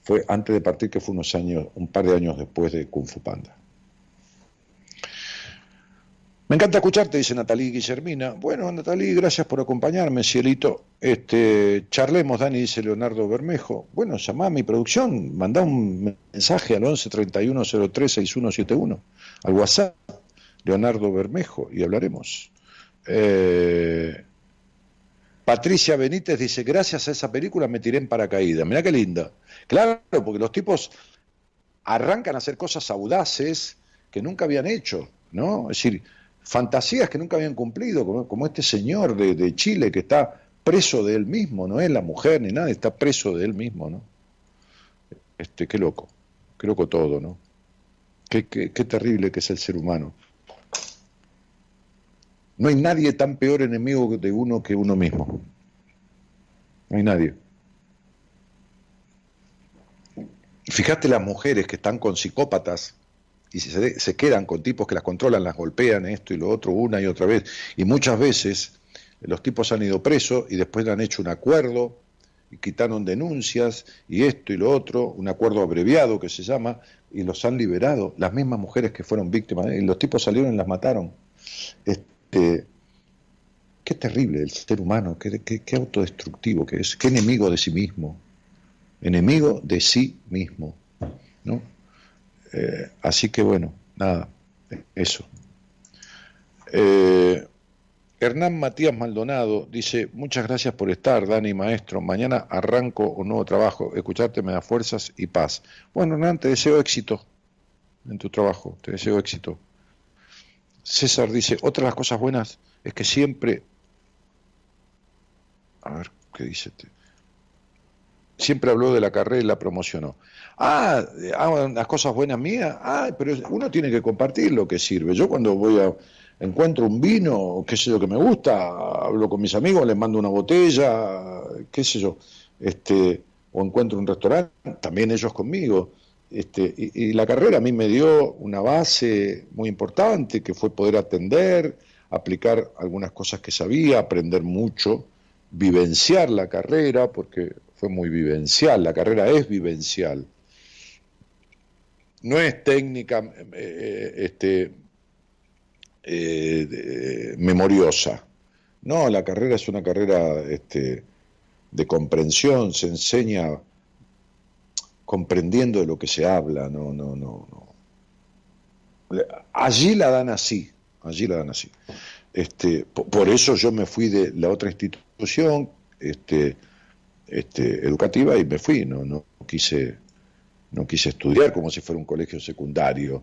fue Antes de partir, que fue unos años, un par de años después de Kung Fu Panda. Me encanta escucharte, dice Natalí Guillermina. Bueno, Natalí, gracias por acompañarme, cielito. Este, charlemos, Dani, dice Leonardo Bermejo. Bueno, llamá a mi producción, mandá un mensaje al 11 31 03 6171, al WhatsApp, Leonardo Bermejo, y hablaremos. Eh, Patricia Benítez dice, gracias a esa película me tiré en paracaídas. Mirá qué linda. Claro, porque los tipos arrancan a hacer cosas audaces que nunca habían hecho, ¿no? Es decir, fantasías que nunca habían cumplido, como, este señor de, Chile que está preso de él mismo, no es la mujer ni nada, está preso de él mismo, ¿no? Este, qué loco, qué loco todo, ¿no? Qué, qué, terrible que es el ser humano. No hay nadie tan peor enemigo de uno que uno mismo. No hay nadie. Fíjate las mujeres que están con psicópatas y se, se quedan con tipos que las controlan, las golpean, esto y lo otro, una y otra vez. Y muchas veces los tipos han ido presos y después han hecho un acuerdo y quitaron denuncias y esto y lo otro, un acuerdo abreviado que se llama, y los han liberado, las mismas mujeres que fueron víctimas, y los tipos salieron y las mataron. Este, qué terrible el ser humano, qué, qué autodestructivo que es, qué enemigo de sí mismo, enemigo de sí mismo, ¿no? Eh, así que bueno, nada, eso. Eh, Hernán Matías Maldonado dice, muchas gracias por estar, Dani Maestro. Mañana arranco un nuevo trabajo. Escucharte me da fuerzas y paz. Bueno, Hernán, te deseo éxito en tu trabajo, te deseo éxito. César dice, otra de las cosas buenas es que siempre... A ver, ¿qué dice? Este? Siempre habló de la carrera y la promocionó. Ah, ah, las cosas buenas mías, ah, pero uno tiene que compartir lo que sirve. Yo cuando voy a encuentro un vino, qué sé yo, que me gusta, hablo con mis amigos, les mando una botella, qué sé yo, este, o encuentro un restaurante, también ellos conmigo. Este, y, la carrera a mí me dio una base muy importante, que fue poder atender, aplicar algunas cosas que sabía, aprender mucho, vivenciar la carrera, porque fue muy vivencial, la carrera es vivencial no es técnica eh, eh, este, eh, memoriosa. No, la carrera es una carrera este, de comprensión, se enseña comprendiendo de lo que se habla, no, no, no, no. Allí la dan así, allí la dan así. Este, por, eso yo me fui de la otra institución este, este, educativa y me fui, no, no quise no quise estudiar como si fuera un colegio secundario.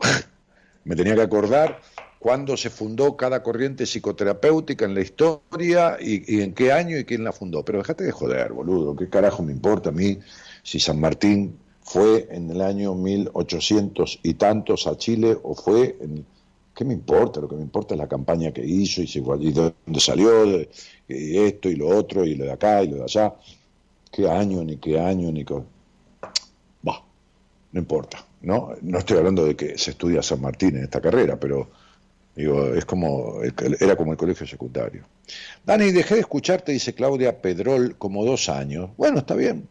<laughs> Me tenía que acordar cuándo se fundó cada corriente psicoterapéutica en la historia y, en qué año y quién la fundó. Pero déjate de joder, boludo, ¿qué carajo me importa a mí si San Martín fue en el año 1800 y tantos a Chile o fue en... ¿Qué me importa? Lo que me importa es la campaña que hizo y, de dónde salió, y esto y lo otro, y lo de acá y lo de allá. ¿Qué año, ni qué año, ni qué... No importa. ¿no? no estoy hablando de que se estudia San Martín en esta carrera, pero digo, es como, era como el colegio secundario. Dani, dejé de escucharte, dice Claudia Pedrol, como dos años. Bueno, está bien.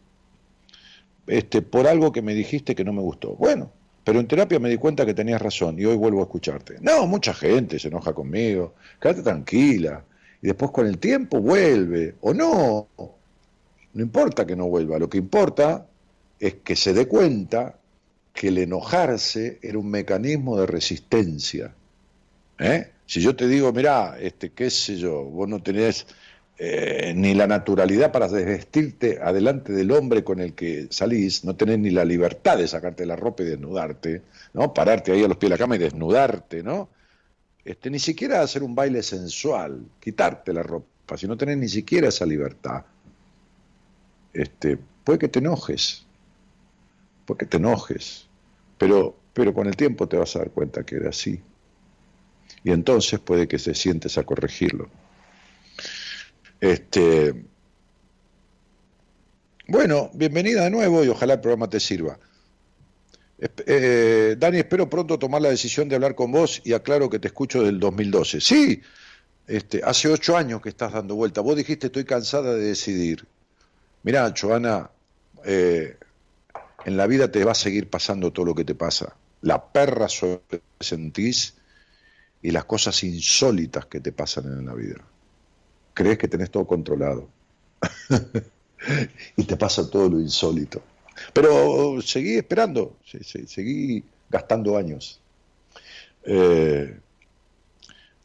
Este, por algo que me dijiste que no me gustó. Bueno, pero en terapia me di cuenta que tenías razón y hoy vuelvo a escucharte. No, mucha gente se enoja conmigo. Quédate tranquila. Y después con el tiempo vuelve. O no. No importa que no vuelva. Lo que importa es que se dé cuenta que el enojarse era un mecanismo de resistencia. ¿Eh? Si yo te digo, mirá, este, qué sé yo, vos no tenés eh, ni la naturalidad para desvestirte adelante del hombre con el que salís, no tenés ni la libertad de sacarte la ropa y desnudarte, ¿no? Pararte ahí a los pies de la cama y desnudarte, ¿no? Este, ni siquiera hacer un baile sensual, quitarte la ropa, si no tenés ni siquiera esa libertad, este, puede que te enojes, puede que te enojes, pero, pero con el tiempo te vas a dar cuenta que era así. Y entonces puede que se sientes a corregirlo. Este, bueno, bienvenida de nuevo y ojalá el programa te sirva. Eh, Dani, espero pronto tomar la decisión de hablar con vos y aclaro que te escucho del 2012. Sí, este, hace ocho años que estás dando vuelta. Vos dijiste estoy cansada de decidir. Mirá, Joana, eh, en la vida te va a seguir pasando todo lo que te pasa. La perra que sentís y las cosas insólitas que te pasan en la vida crees que tenés todo controlado. <laughs> y te pasa todo lo insólito. Pero seguí esperando, seguí gastando años. Eh,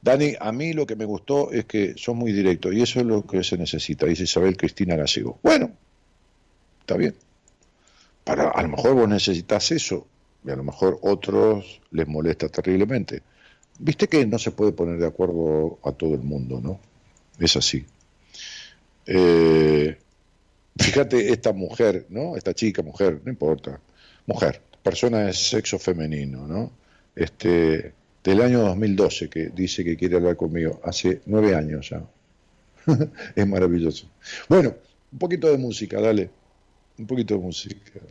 Dani, a mí lo que me gustó es que son muy directos y eso es lo que se necesita, dice Isabel Cristina Gallego. Bueno, está bien. Para, a lo mejor vos necesitas eso y a lo mejor otros les molesta terriblemente. Viste que no se puede poner de acuerdo a todo el mundo, ¿no? es así. Eh, fíjate, esta mujer, ¿no? Esta chica, mujer, no importa, mujer, persona de sexo femenino, ¿no? Este, del año 2012 que dice que quiere hablar conmigo, hace nueve años ya. <laughs> es maravilloso. Bueno, un poquito de música, dale, un poquito de música.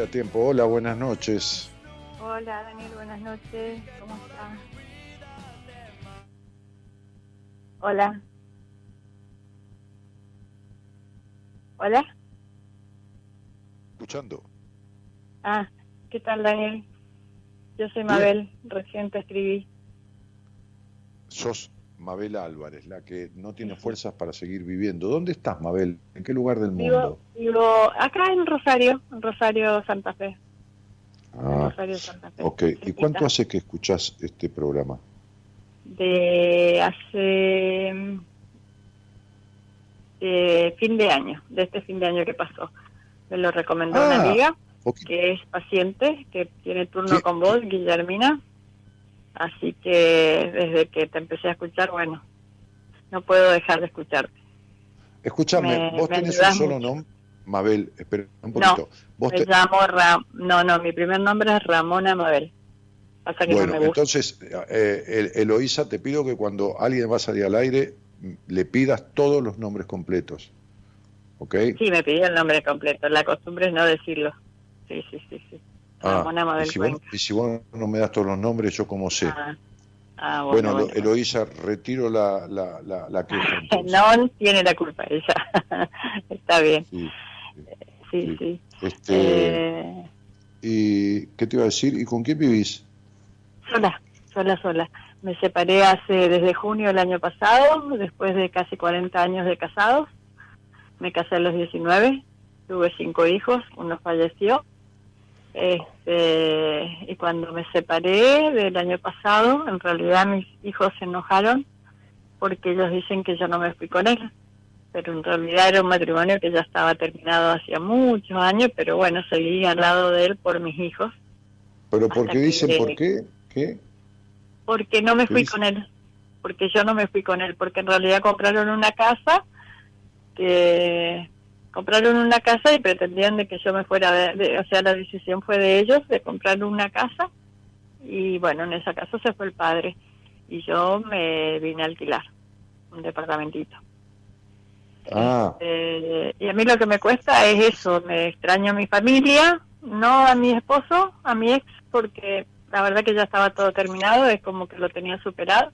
Queda tiempo. Hola, buenas noches. Hola, Daniel, buenas noches. ¿Cómo estás? Hola. Hola. Escuchando. Ah, ¿qué tal, Daniel? Yo soy Mabel, recién te escribí. ¿Sos Mabel Álvarez, la que no tiene fuerzas para seguir viviendo. ¿Dónde estás, Mabel? ¿En qué lugar del mundo? Vivo acá en Rosario, en Rosario, Santa Fe. Ah, Rosario Santa Fe. Ok, ¿y cuánto hace que escuchás este programa? De hace mm, eh, fin de año, de este fin de año que pasó. Me lo recomendó Ah, una amiga que es paciente, que tiene turno ¿Qué? con vos, Guillermina. Así que desde que te empecé a escuchar, bueno, no puedo dejar de escucharte. Escúchame, Me- vos me tenés un solo mucho. nombre. Mabel, espera un No, poquito. vos Me te- llamo no, no, mi primer nombre es Ramona Mabel. Que Bueno, no me gusta. entonces, eh, El- Eloísa, te pido que cuando alguien va a salir al aire, m- le pidas todos los nombres completos. ¿Ok? Sí, me pidió el nombre completo. La costumbre es no decirlo. Sí, sí, sí, sí. Ah, y, si vos, Cuenca. y si vos no me das todos los nombres, ¿yo cómo sé? Ah, ah, bueno, bueno, Elo- bueno. Eloísa, retiro la, la, la, la queja. <laughs> No tiene la culpa ella. <laughs> Está bien. Sí, Sí, Sí. sí. Este, Eh, ¿Y qué te iba a decir? ¿Y con quién vivís? sola, sola, sola. Me separé hace desde junio del año pasado, después de casi 40 años de casados. Me casé a los 19, tuve cinco hijos, uno falleció. Este, y cuando me separé del año pasado, en realidad mis hijos se enojaron porque ellos dicen que yo no me fui con él. Pero en realidad era un matrimonio que ya estaba terminado hacía muchos años, pero bueno, seguí al lado de él por mis hijos. ¿Pero por qué que- dicen por qué? ¿Qué? porque no me ¿Qué fui dice? con él, porque yo no me fui con él, porque en realidad compraron una casa, que compraron una casa y pretendían de que yo me fuera, de, de- o sea, la decisión fue de ellos de comprar una casa y bueno, en esa casa se fue el padre y yo me vine a alquilar un departamentito. Ah, Eh, y a mí lo que me cuesta es eso, me extraño a mi familia, no a mi esposo, a mi ex, porque la verdad que ya estaba todo terminado, es como que lo tenía superado,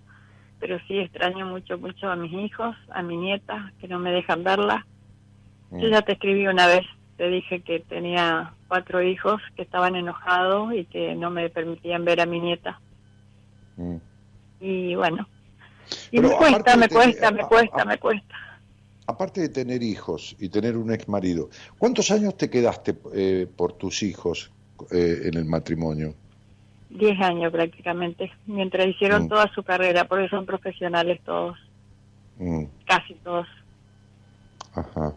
pero sí extraño mucho, mucho a mis hijos, a mi nieta, que no me dejan verla. Yo mm, ya te escribí una vez, te dije que tenía cuatro hijos que estaban enojados y que no me permitían ver a mi nieta. mm. Y bueno, y me cuesta, me tener- cuesta, me a- cuesta, a- me cuesta. aparte de tener hijos y tener un ex marido, ¿cuántos años te quedaste eh, por tus hijos eh, en el matrimonio? Diez años prácticamente, mientras hicieron Mm. toda su carrera, porque son profesionales todos, Mm, casi todos. ajá.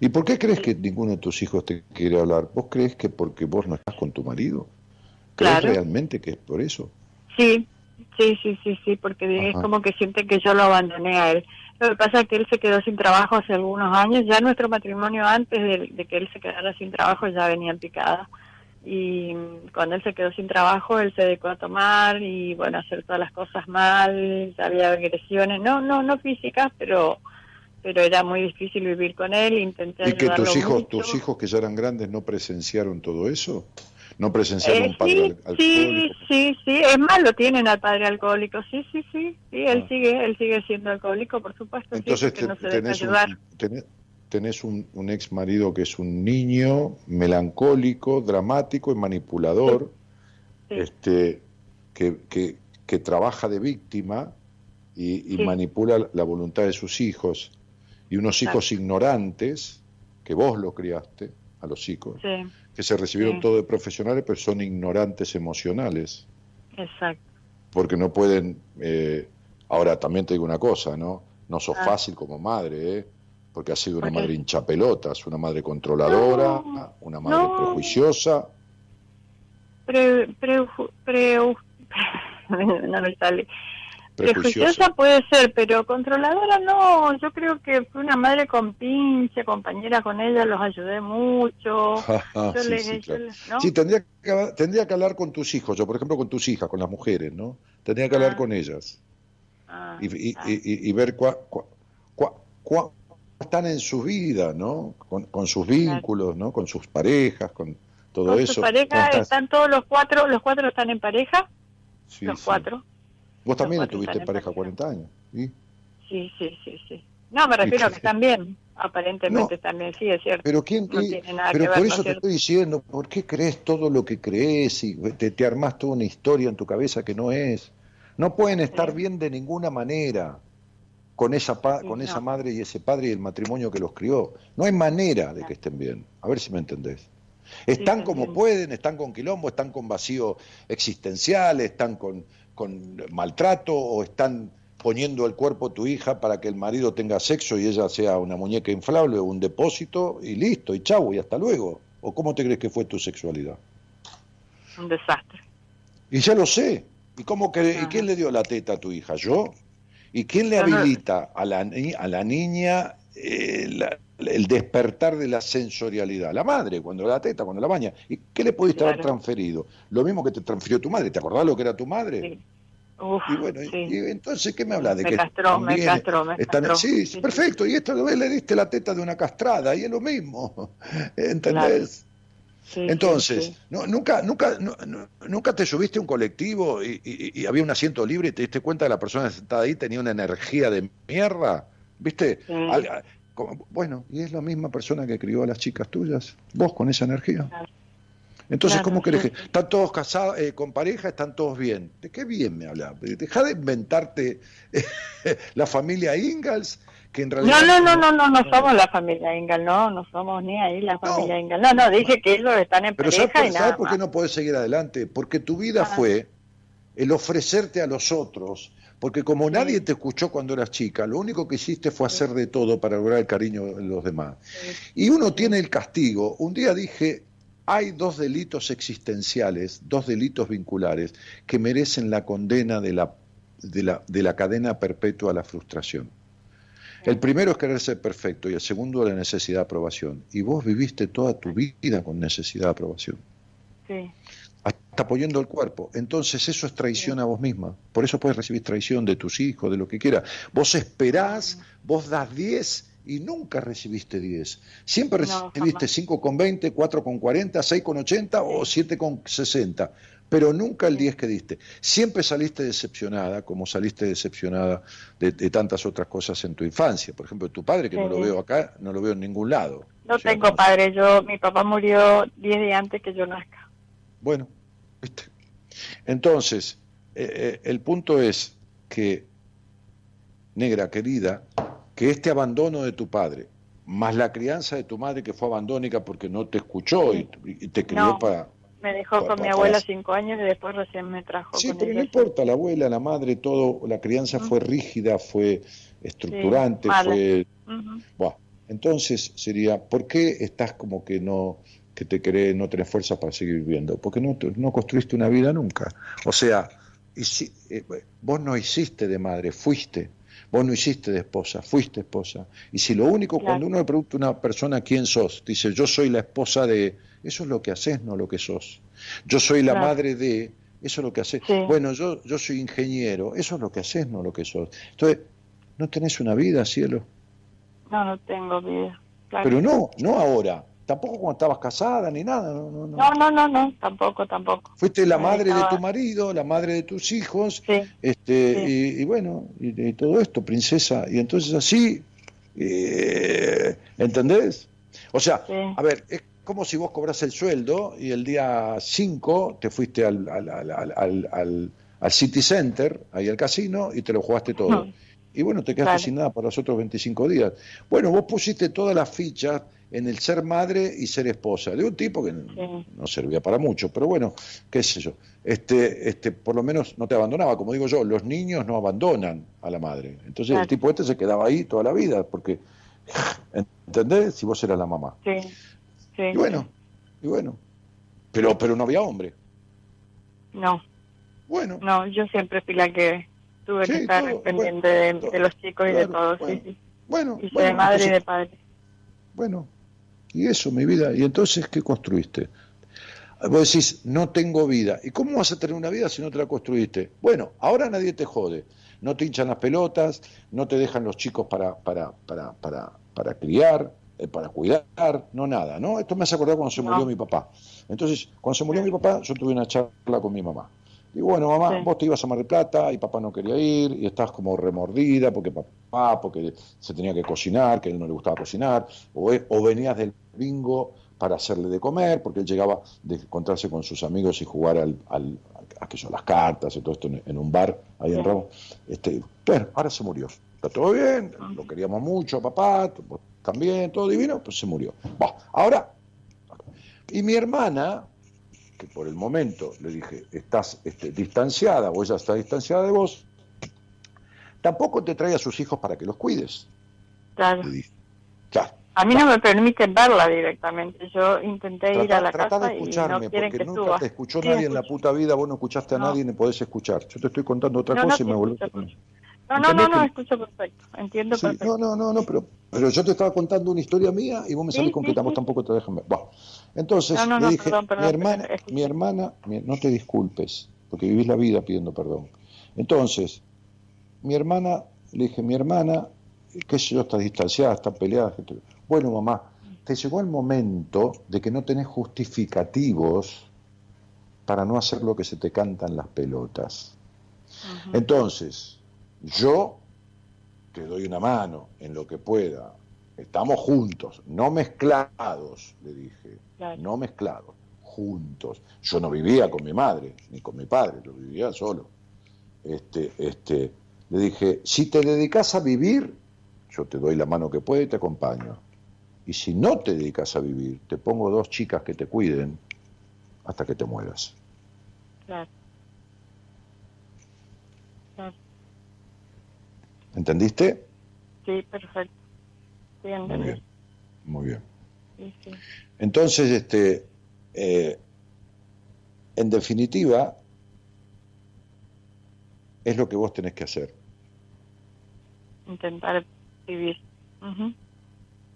¿Y por qué crees que ninguno de tus hijos te quiere hablar? ¿Vos crees que porque vos no estás con tu marido? ¿Crees Claro. realmente que es por eso? Sí, sí, sí, sí, sí, porque es como que sienten que yo lo abandoné a él. Lo que pasa es que él se quedó sin trabajo hace algunos años, ya nuestro matrimonio antes de, de que él se quedara sin trabajo ya venía en picada. Y cuando él se quedó sin trabajo, él se dedicó a tomar y, bueno, hacer todas las cosas mal, había agresiones, no, no, no físicas, pero pero era muy difícil vivir con él, intenté ¿Y que tus hijos, mucho. tus hijos que ya eran grandes no presenciaron todo eso? ¿No presenciaron Eh, un padre sí, al- sí, alcohólico? sí, sí, es más, lo tienen al padre alcohólico, sí, sí, sí, sí, él Ah. sigue, él sigue siendo alcohólico, por supuesto, sí, Entonces porque te- no se tenés, un, tenés, tenés un, un ex marido que es un niño melancólico, dramático y manipulador, Sí. este, que, que, que trabaja de víctima y, y Sí. manipula la voluntad de sus hijos, y unos hijos ignorantes, que vos lo criaste, a los hijos, Sí, que se recibieron Sí. todos de profesionales, pero son ignorantes emocionales. exacto. porque no pueden. eh, ahora también te digo una cosa, ¿no? No sos Ah. fácil como madre, ¿eh? Porque has sido una madre hinchapelotas, una madre controladora, No, una madre no. prejuiciosa. Pre, pre, pre- <laughs> no me sale. Prejuiciosa. Puede ser, pero controladora no. Yo creo que fui una madre con pinche, compañera con ella, los ayudé mucho. <laughs> Ah, Yo sí, le- sí, yo claro. le- ¿no? Sí, tendría que, hablar- tendría que hablar con tus hijos, yo por ejemplo con tus hijas, con las mujeres, ¿no? Tendría que hablar Ah. con ellas Ah, y, y- ah. y- ver cuá, cuá- están en su vida, ¿no? Con, con sus vínculos, ¿no? Con sus parejas, con todo Con eso. su pareja ¿Cómo estás? <laughs> están todos los cuatro, los cuatro están en pareja, Sí, los sí. Vos también estuviste están en pareja pareja. 40 años. ¿sí? Sí, sí, sí, sí. No, me refiero a que están bien, aparentemente No. también, sí, es cierto. Pero quién No y- tiene nada pero que ver, por ¿no eso es te estoy diciendo, ¿por qué crees todo lo que crees y te, te armás toda una historia en tu cabeza que no es? No pueden estar Sí. bien de ninguna manera con esa pa- con esa madre y ese padre y el matrimonio que los crió. No hay manera de que estén bien. A ver si me entendés. Están como pueden, están con quilombo, están con vacío existencial, están con, con maltrato o están poniendo el cuerpo a tu hija para que el marido tenga sexo y ella sea una muñeca inflable o un depósito y listo, y chau, y hasta luego. ¿O cómo te crees que fue tu sexualidad? Un desastre. Y ya lo sé. ¿Y cómo que, ¿y quién le dio la teta a tu hija? ¿Yo? ¿Y quién le habilita a la, a la niña eh, el despertar de la sensorialidad? La madre, cuando la teta, cuando la baña. ¿Y qué le pudiste haber transferido? Lo mismo que te transfirió tu madre. ¿Te acordás lo que era tu madre? Sí. y bueno, y, entonces, ¿qué me hablas de me que castró, me castró, me castró. Sí, perfecto. Y esto le diste la teta de una castrada y es lo mismo. <laughs> ¿Entendés? Entonces, No, nunca, nunca, nunca te subiste a un colectivo y, había un asiento libre y te diste cuenta que la persona sentada ahí tenía una energía de mierda, ¿viste? Bueno, y es la misma persona que crió a las chicas tuyas, vos con esa energía. Entonces, ¿cómo querés que están todos casados, eh, con pareja, están todos bien? ¿De qué bien me hablas? Deja de inventarte <laughs> la familia Ingalls no, no, no, no, no, no somos la familia Ingal, no, no somos ni ahí la familia Ingal. No, no, dije que ellos están en Pero pareja ¿sabes, y nada por qué no podés seguir adelante? Porque tu vida ah. fue el ofrecerte a los otros, porque como nadie te escuchó cuando eras chica, lo único que hiciste fue hacer de todo para lograr el cariño de los demás. Y uno tiene el castigo. Un día dije, hay dos delitos existenciales, dos delitos vinculares, que merecen la condena de la, de la, de la cadena perpetua a la frustración. El primero es querer ser perfecto y el segundo la necesidad de aprobación. Y vos viviste toda tu vida con necesidad de aprobación. Sí. Hasta poniendo el cuerpo. Entonces eso es traición a vos misma. Por eso puedes recibir traición de tus hijos, de lo que quieras. Vos esperás, vos das 10 y nunca recibiste 10. Siempre recibiste 5 con 20, 4 con 40, 6 con 80 o 7 con 60 pero nunca el 10 que diste. Siempre saliste decepcionada, como saliste decepcionada de, tantas otras cosas en tu infancia. Por ejemplo, tu padre, que no lo veo acá, no lo veo en ningún lado. No tengo padre, yo, mi papá murió 10 días antes que yo nazca. Bueno, ¿viste? Entonces, eh, eh, el punto es que, negra querida, que este abandono de tu padre, más la crianza de tu madre que fue abandónica porque no te escuchó y, te crió para me dejó con mi abuela cinco años y después recién me trajo. Sí, pero no importa, la abuela, la madre, todo, la crianza fue rígida, fue estructurante, fue... entonces sería, ¿por qué estás como que no que te querés, no tenés fuerzas para seguir viviendo? Porque no, no construiste una vida nunca. O sea, eh, vos no hiciste de madre, fuiste. Vos no hiciste de esposa, fuiste esposa. Y si lo único, cuando uno le pregunta a una persona quién sos, dice, yo soy la esposa de, eso es lo que haces, no lo que sos. Yo soy la madre de, eso es lo que haces. Bueno, yo, yo soy ingeniero, eso es lo que haces, no lo que sos. Entonces, ¿no tenés una vida, cielo? No, no tengo vida. Pero no, no ahora. Tampoco cuando estabas casada ni nada. No, no, no, no, no, no tampoco, tampoco. Fuiste la madre de tu marido, la madre de tus hijos, este, Y, bueno, y, todo esto, princesa. Y entonces así, eh, ¿entendés? O sea, a ver, es como si vos cobras el sueldo y el día 5 te fuiste al, al, City Center, ahí al casino, y te lo jugaste todo. Y bueno, te quedaste sin nada para los otros 25 días. Bueno, vos pusiste todas las fichas en el ser madre y ser esposa de un tipo que no servía para mucho, pero bueno, qué sé yo. Este, este, por lo menos no te abandonaba, como digo yo, los niños no abandonan a la madre. Entonces el tipo este se quedaba ahí toda la vida, porque, ¿entendés? Si vos eras la mamá. Sí. Y bueno, y bueno. Pero, pero no había hombre. No. Bueno. No, yo siempre fui la que tuve que estar pendiente de, los chicos y de todos. Bueno, y de madre y de padre. Bueno, y eso, mi vida. ¿Y entonces qué construiste? Vos decís, no tengo vida. ¿Y cómo vas a tener una vida si no te la construiste? Bueno, ahora nadie te jode. No te hinchan las pelotas, no te dejan los chicos para, para, para, para, para criar, eh, para cuidar, no nada, ¿no? Esto me hace acordar cuando se murió mi papá. Entonces, cuando se murió mi papá, yo tuve una charla con mi mamá. Digo, bueno, mamá, vos te ibas a Mar del Plata y papá no quería ir y estás como remordida porque papá, porque se tenía que cocinar, que a él no le gustaba cocinar, o, o venías del bingo para hacerle de comer, porque él llegaba de encontrarse con sus amigos y jugar al, al a que son las cartas y todo esto en, un bar ahí en Ramos. Este, bueno, ahora se murió. Está todo bien, lo queríamos mucho, papá, también, todo divino, pues se murió. ahora, Y mi hermana, que por el momento le dije, estás este, distanciada o ella está distanciada de vos, tampoco te trae a sus hijos para que los cuides. Claro. Le dije. Claro. A mí no me permiten verla directamente. Yo intenté ir a la Trata casa de y no escucharme, quieren porque que nunca suba. te escuchó Sí, nadie en la puta vida, vos no escuchaste a No. nadie ni podés escuchar. Yo te estoy contando otra No, no, cosa y me volvés. No, no, no, ¿Entendés no, escucho perfecto. Entiendo Sí, perfecto. no, no, no, no, pero, pero yo te estaba contando una historia mía y vos me Sí, salís con sí, que tampoco te dejan ver. Bueno, entonces No, no, le no, dije, perdón, perdón, mi hermana, mi hermana, mi- no te disculpes, porque vivís la vida pidiendo perdón. Entonces, mi hermana, le dije, mi hermana, qué sé yo, está distanciada, está peleada. Bueno, mamá, te llegó el momento de que no tenés justificativos para no hacer lo que se te cantan las pelotas. Entonces, yo te doy una mano en lo que pueda. Estamos juntos, no mezclados, le dije, Claro. no mezclados, juntos. Yo no vivía con mi madre, ni con mi padre, lo vivía solo. Este, este, le dije, si te dedicas a vivir, yo te doy la mano que pueda y te acompaño. Y si no te dedicas a vivir, te pongo dos chicas que te cuiden hasta que te mueras. Claro. Claro. ¿Entendiste? Sí, perfecto. Sí, Muy bien, muy bien. Sí, sí. Entonces, este, eh, en definitiva, es lo que vos tenés que hacer. Intentar vivir.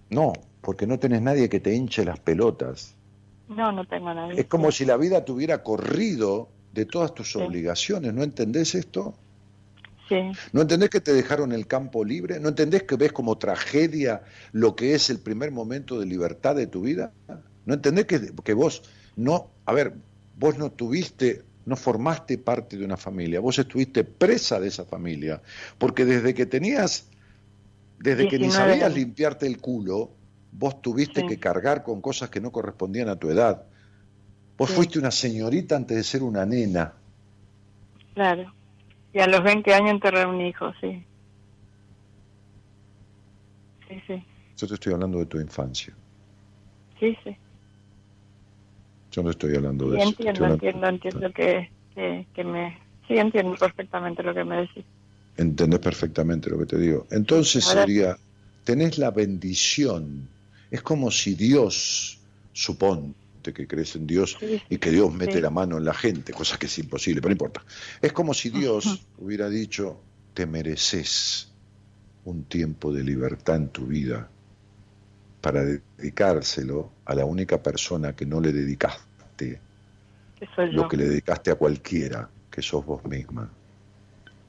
No, porque no tenés nadie que te hinche las pelotas. No, no tengo nadie. Es como si la vida te hubiera corrido de todas tus obligaciones. ¿No entendés esto? Sí, ¿No entendés que te dejaron el campo libre? ¿No entendés que ves como tragedia lo que es el primer momento de libertad de tu vida? ¿No entendés que, que vos no, a ver, vos no tuviste, no formaste parte de una familia, vos estuviste presa de esa familia, porque desde que tenías, desde que ni 19 sabías limpiarte el culo, vos tuviste Sí. que cargar con cosas que no correspondían a tu edad. Vos Sí. fuiste una señorita antes de ser una nena. claro. Y a los 20 años enterré un hijo, sí. Sí, sí. Yo te estoy hablando de tu infancia. Sí, sí. Yo no estoy hablando Sí, de eso. entiendo, estoy hablando- entiendo, entiendo que, que, que me... Sí, entiendo perfectamente lo que me decís. Entendés perfectamente lo que te digo. Entonces Ahora- sería, tenés la bendición. Es como si Dios, que crees en Dios Sí, y que Dios mete sí. la mano en la gente, cosa que es imposible, pero no importa. Es como si Dios hubiera dicho, te mereces un tiempo de libertad en tu vida para dedicárselo a la única persona que no le dedicaste lo que le dedicaste a cualquiera, que sos vos misma.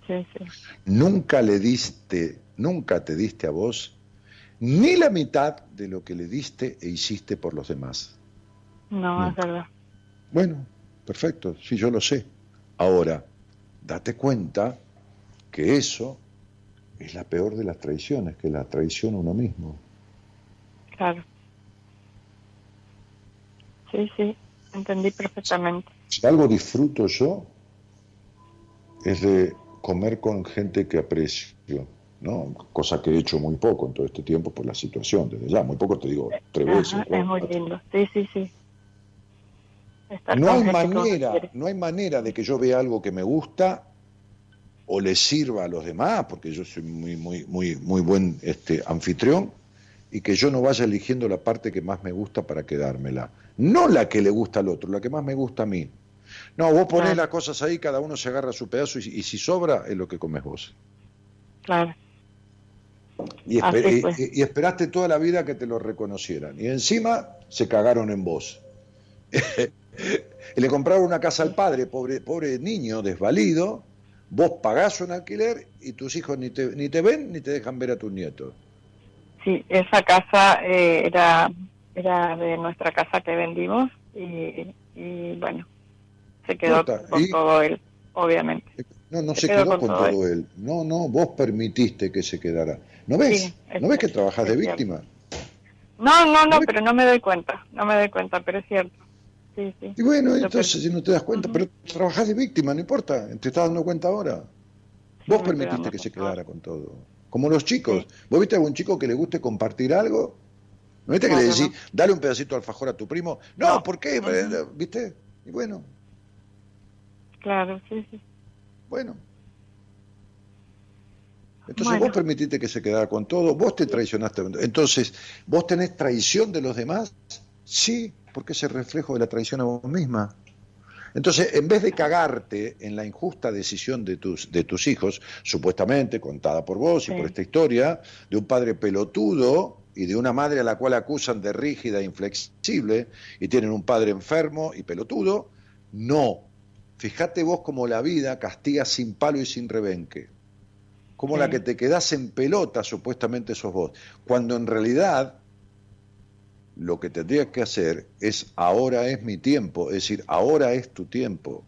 Sí, sí. Nunca le diste, nunca te diste a vos ni la mitad de lo que le diste e hiciste por los demás. No, es Nunca. verdad. Bueno, perfecto, sí, yo lo sé. Ahora, date cuenta que eso es la peor de las traiciones, que la traición a uno mismo. Claro. Sí, sí. Entendí perfectamente. Si algo disfruto yo, es de comer con gente que aprecio, ¿no? Cosa que he hecho muy poco en todo este tiempo por la situación, desde ya, muy poco te digo, tres veces. Es muy lindo. Sí, sí, sí. Estar No hay manera, no hay manera de que yo vea algo que me gusta o le sirva a los demás, porque yo soy muy, muy, muy, muy buen este, anfitrión, y que yo no vaya eligiendo la parte que más me gusta para quedármela. No la que le gusta al otro, la que más me gusta a mí. No, vos ponés Claro. las cosas ahí, cada uno se agarra su pedazo y, y si sobra es lo que comes vos. Claro. Esper- y esperaste toda la vida que te lo reconocieran. Y encima se cagaron en vos. <laughs> le compraron una casa al padre, pobre, pobre niño, desvalido. Vos pagás un alquiler y tus hijos ni te, ni te ven ni te dejan ver a tus nietos. Sí, esa casa eh, era, era de nuestra casa que vendimos y, y bueno, se quedó con y- todo él, obviamente. No, no Se se quedó quedó con todo todo él. No, no, vos permitiste que se quedara. ¿No ves? Sí, ¿No ves que cierto, trabajás de víctima? No, no, no, ¿No? pero no me doy cuenta, no me doy cuenta, pero es cierto. Sí, sí. Y bueno, entonces si no te das cuenta, pero trabajás de víctima, no importa, te estás dando cuenta ahora. Sí, Vos permitiste que se quedara con todo. Como los chicos. ¿Vos viste a algún chico que le guste compartir algo? ¿No viste que le decís, dale un pedacito de alfajor a tu primo? No, ¿por qué? ¿Viste? Y bueno. Claro, sí, sí. Bueno. Entonces vos permitiste que se quedara con todo, vos te traicionaste. Entonces, ¿vos tenés traición de los demás? Sí, porque es el reflejo de la traición a vos misma. Entonces, en vez de cagarte en la injusta decisión de tus, de tus hijos, supuestamente contada por vos y por esta historia, de un padre pelotudo y de una madre a la cual acusan de rígida e inflexible, y tienen un padre enfermo y pelotudo, no. Fíjate vos cómo la vida castiga sin palo y sin rebenque. Como la que te quedás en pelota, supuestamente sos vos. Cuando en realidad lo que tendrías que hacer es ahora es mi tiempo, es decir, ahora es tu tiempo.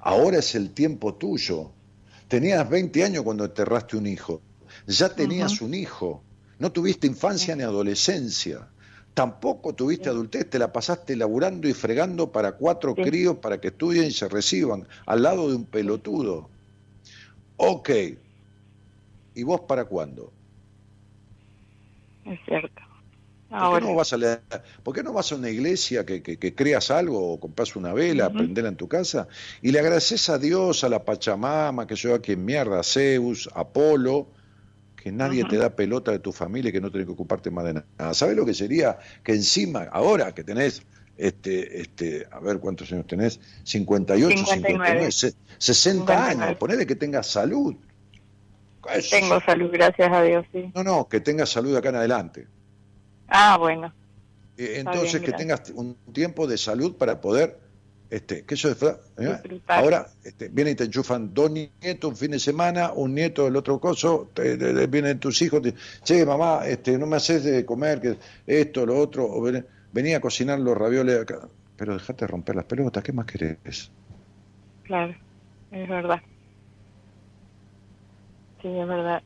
Ahora es el tiempo tuyo. Tenías 20 años cuando enterraste un hijo. Ya tenías un hijo. No tuviste infancia ni adolescencia. Tampoco tuviste adultez, te la pasaste laburando y fregando para cuatro críos para que estudien y se reciban, al lado de un pelotudo. Ok. ¿Y vos para cuándo? Es cierto. ¿Por qué, no vas a ¿Por qué no vas a una iglesia que, que, creas algo o compras una vela, uh en tu casa y le agradeces a Dios, a la Pachamama, que yo a quien mierda, a Zeus, a Apolo, que nadie te da pelota de tu familia y que no tenés que ocuparte más de nada? ¿Sabes lo que sería que encima, ahora que tenés este, este, a ver cuántos años tenés, 58, 59, 60 años, ponele que tengas salud. Tengo salud, gracias a Dios, sí. No, no, que tengas salud acá en adelante. Ah, bueno. Eh, entonces que tengas un tiempo de salud para poder, este, que eso es, ¿eh? ahora este, viene y te enchufan dos nietos un fin de semana, un nieto el otro coso, vienen tus hijos, te, che mamá, este, no me haces de comer, que esto, lo otro, o venía a cocinar los ravioles acá, pero dejate de romper las pelotas, ¿qué más querés? Claro, es verdad.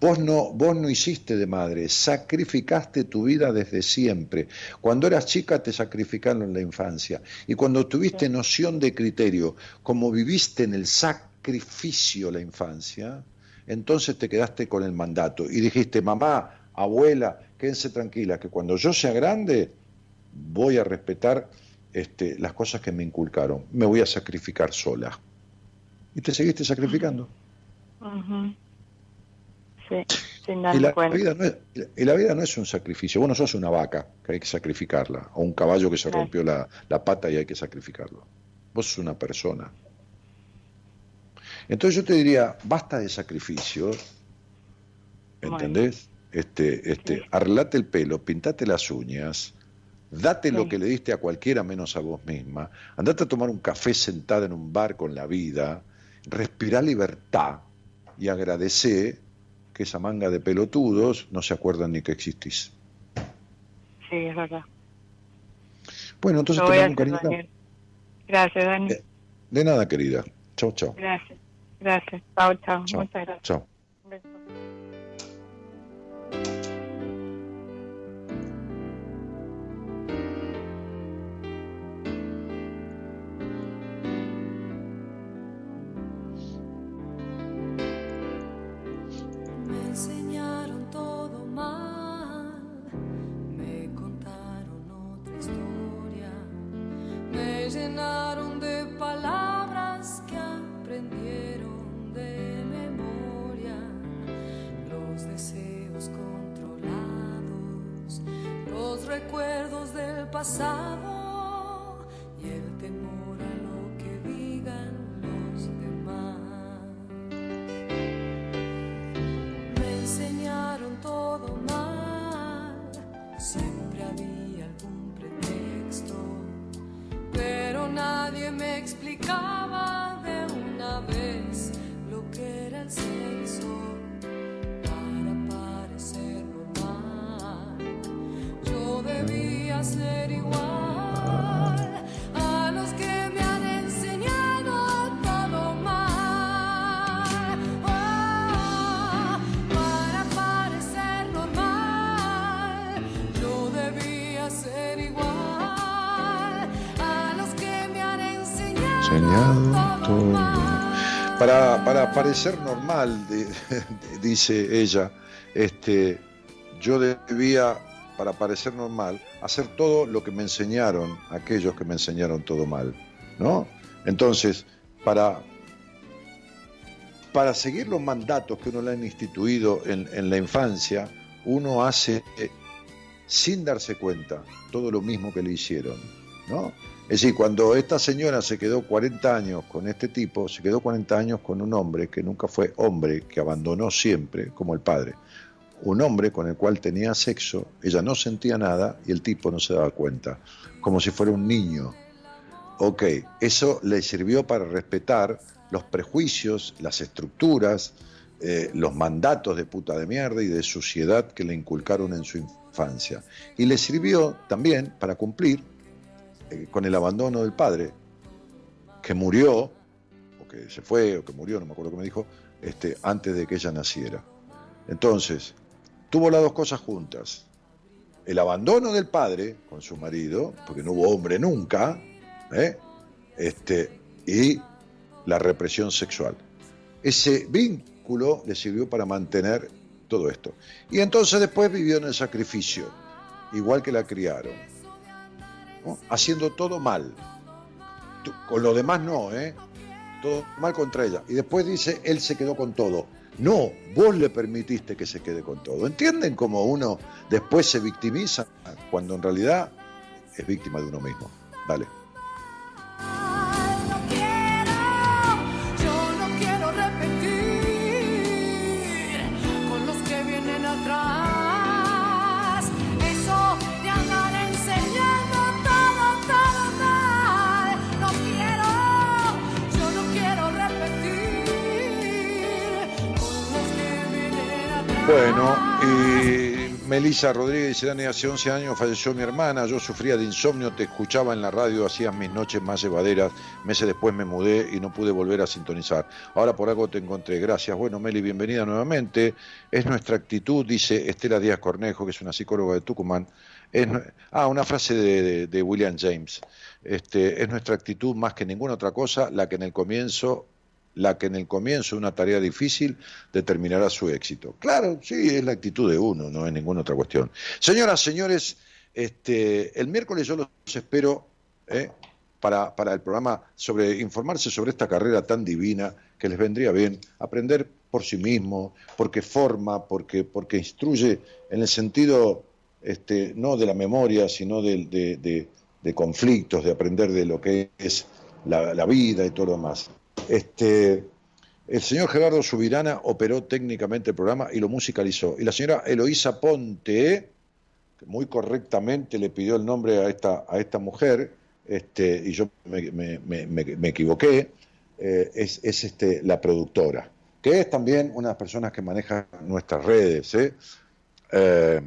Vos no, vos no hiciste de madre, sacrificaste tu vida desde siempre. Cuando eras chica te sacrificaron en la infancia. Y cuando tuviste noción de criterio, como viviste en el sacrificio la infancia, entonces te quedaste con el mandato y dijiste, mamá, abuela, quédense tranquila, que cuando yo sea grande voy a respetar este, las cosas que me inculcaron, me voy a sacrificar sola. Y te seguiste sacrificando. Y la, Vida no es, y la vida no es un sacrificio. Vos no sos una vaca que hay que sacrificarla, o un caballo que se rompió la, pata y hay que sacrificarlo. Vos sos una persona. Entonces yo te diría, basta de sacrificios, ¿entendés? Este, este, arreglate el pelo, pintate las uñas, date lo que le diste a cualquiera menos a vos misma, andate a tomar un café sentada en un bar con la vida, respira libertad y agradece que esa manga de pelotudos no se acuerdan ni que existís. Sí, es verdad. Bueno, entonces te un cariño. Gracias, Dani. Eh, de nada, querida. Chau, chau. Gracias. Gracias. Chao, chao. Muchas gracias. Chao. Parecer normal, <laughs> dice ella, este, yo debía para parecer normal, hacer todo lo que me enseñaron aquellos que me enseñaron todo mal, ¿no? Entonces, para, para seguir los mandatos que uno le han instituido en, en la infancia, uno hace, eh, sin darse cuenta, todo lo mismo que le hicieron, ¿no? Es decir, cuando esta señora se quedó 40 años con este tipo, se quedó 40 años con un hombre que nunca fue hombre, que abandonó siempre, como el padre. Un hombre con el cual tenía sexo, ella no sentía nada y el tipo no se daba cuenta, como si fuera un niño. Ok, eso le sirvió para respetar los prejuicios, las estructuras, eh, los mandatos de puta de mierda y de suciedad que le inculcaron en su infancia. Y le sirvió también para cumplir eh, con el abandono del padre, que murió, o que se fue, o que murió, no me acuerdo qué me dijo, este, antes de que ella naciera. Entonces, tuvo las dos cosas juntas. El abandono del padre con su marido, porque no hubo hombre nunca, ¿eh? este, y la represión sexual. Ese vínculo le sirvió para mantener todo esto. Y entonces después vivió en el sacrificio, igual que la criaron haciendo todo mal. Con lo demás no, ¿eh? Todo mal contra ella. Y después dice, él se quedó con todo. No, vos le permitiste que se quede con todo. ¿Entienden cómo uno después se victimiza cuando en realidad es víctima de uno mismo? Dale. Melissa Rodríguez dice, Dani, hace 11 años falleció mi hermana, yo sufría de insomnio, te escuchaba en la radio, hacías mis noches más llevaderas, meses después me mudé y no pude volver a sintonizar. Ahora por algo te encontré, gracias. Bueno, Meli, bienvenida nuevamente. Es nuestra actitud, dice Estela Díaz Cornejo, que es una psicóloga de Tucumán. Es, ah, una frase de, de William James. Este, es nuestra actitud más que ninguna otra cosa, la que en el comienzo la que en el comienzo de una tarea difícil determinará su éxito. Claro, sí, es la actitud de uno, no es ninguna otra cuestión. Señoras, señores, este, el miércoles yo los espero ¿eh? para, para el programa sobre informarse sobre esta carrera tan divina que les vendría bien aprender por sí mismo, porque forma, porque, porque instruye en el sentido este, no de la memoria, sino de, conflictos, de aprender de lo que es la, la vida y todo lo demás. Este, el señor Gerardo Subirana operó técnicamente el programa y lo musicalizó. Y la señora Eloísa Ponte, muy correctamente le pidió el nombre a esta, a esta mujer, este, y yo me, equivoqué, eh, es, este, la productora, que es también una de las personas que maneja nuestras redes. ¿eh? Eh,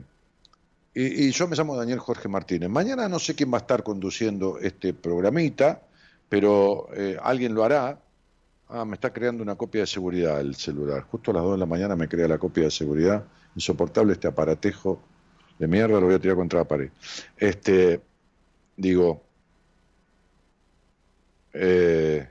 y, y, yo me llamo Daniel Jorge Martínez. Mañana no sé quién va a estar conduciendo este programita, pero alguien lo hará Ah, me está creando una copia de seguridad el celular. Justo a las 2 de la mañana me crea la copia de seguridad. Insoportable este aparatejo de mierda, lo voy a tirar contra la pared. Este, digo, eh,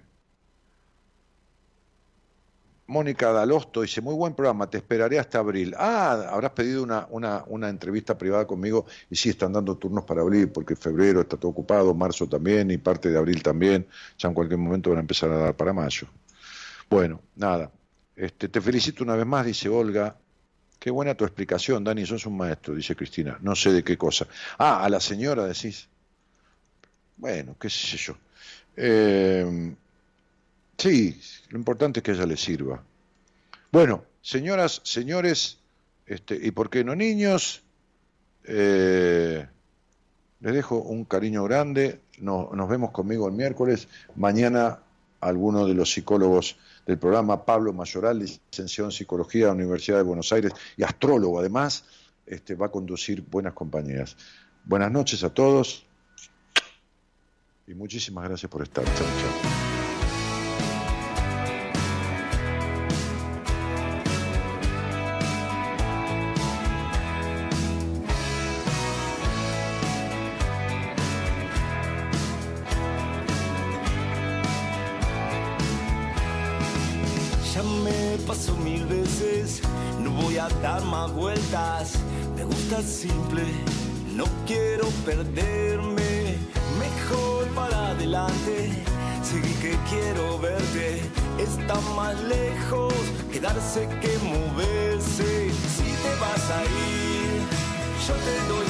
Mónica Dalosto dice, muy buen programa, te esperaré hasta abril. Ah, habrás pedido una, una, una, entrevista privada conmigo y sí, están dando turnos para abril, porque febrero está todo ocupado, marzo también y parte de abril también, ya en cualquier momento van a empezar a dar para mayo. Bueno, nada. Este, te felicito una vez más, dice Olga. Qué buena tu explicación, Dani, sos un maestro, dice Cristina. No sé de qué cosa. Ah, a la señora decís. Bueno, qué sé yo. Eh, sí, lo importante es que ella le sirva. Bueno, señoras, señores, este, y por qué no niños, eh, les dejo un cariño grande. nos vemos conmigo el miércoles. Mañana alguno de los psicólogos del programa, Pablo Mayoral, licenciado en Psicología de la Universidad de Buenos Aires y astrólogo además, este, va a conducir buenas compañías. Buenas noches a todos y muchísimas gracias por estar. Chao, chao. Simple, no quiero perderme, mejor para adelante, seguí que quiero verte, está más lejos, quedarse que moverse, si te vas a ir, yo te doy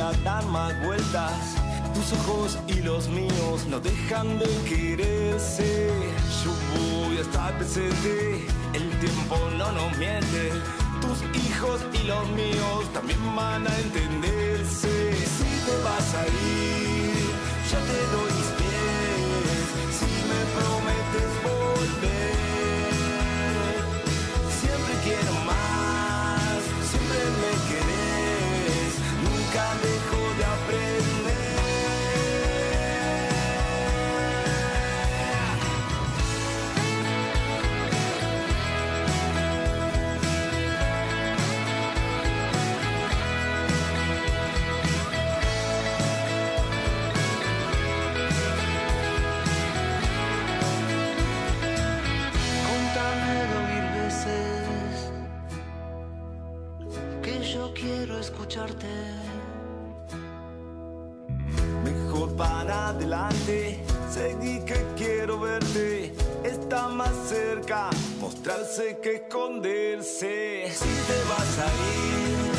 no voy a dar más vueltas. Tus ojos y los míos no dejan de quererse. Yo voy a estar presente, el tiempo no nos miente. Tus hijos y los míos también van a entenderse. Si te vas a ir, yo te doy mostrarse que esconderse. Si te vas a ir,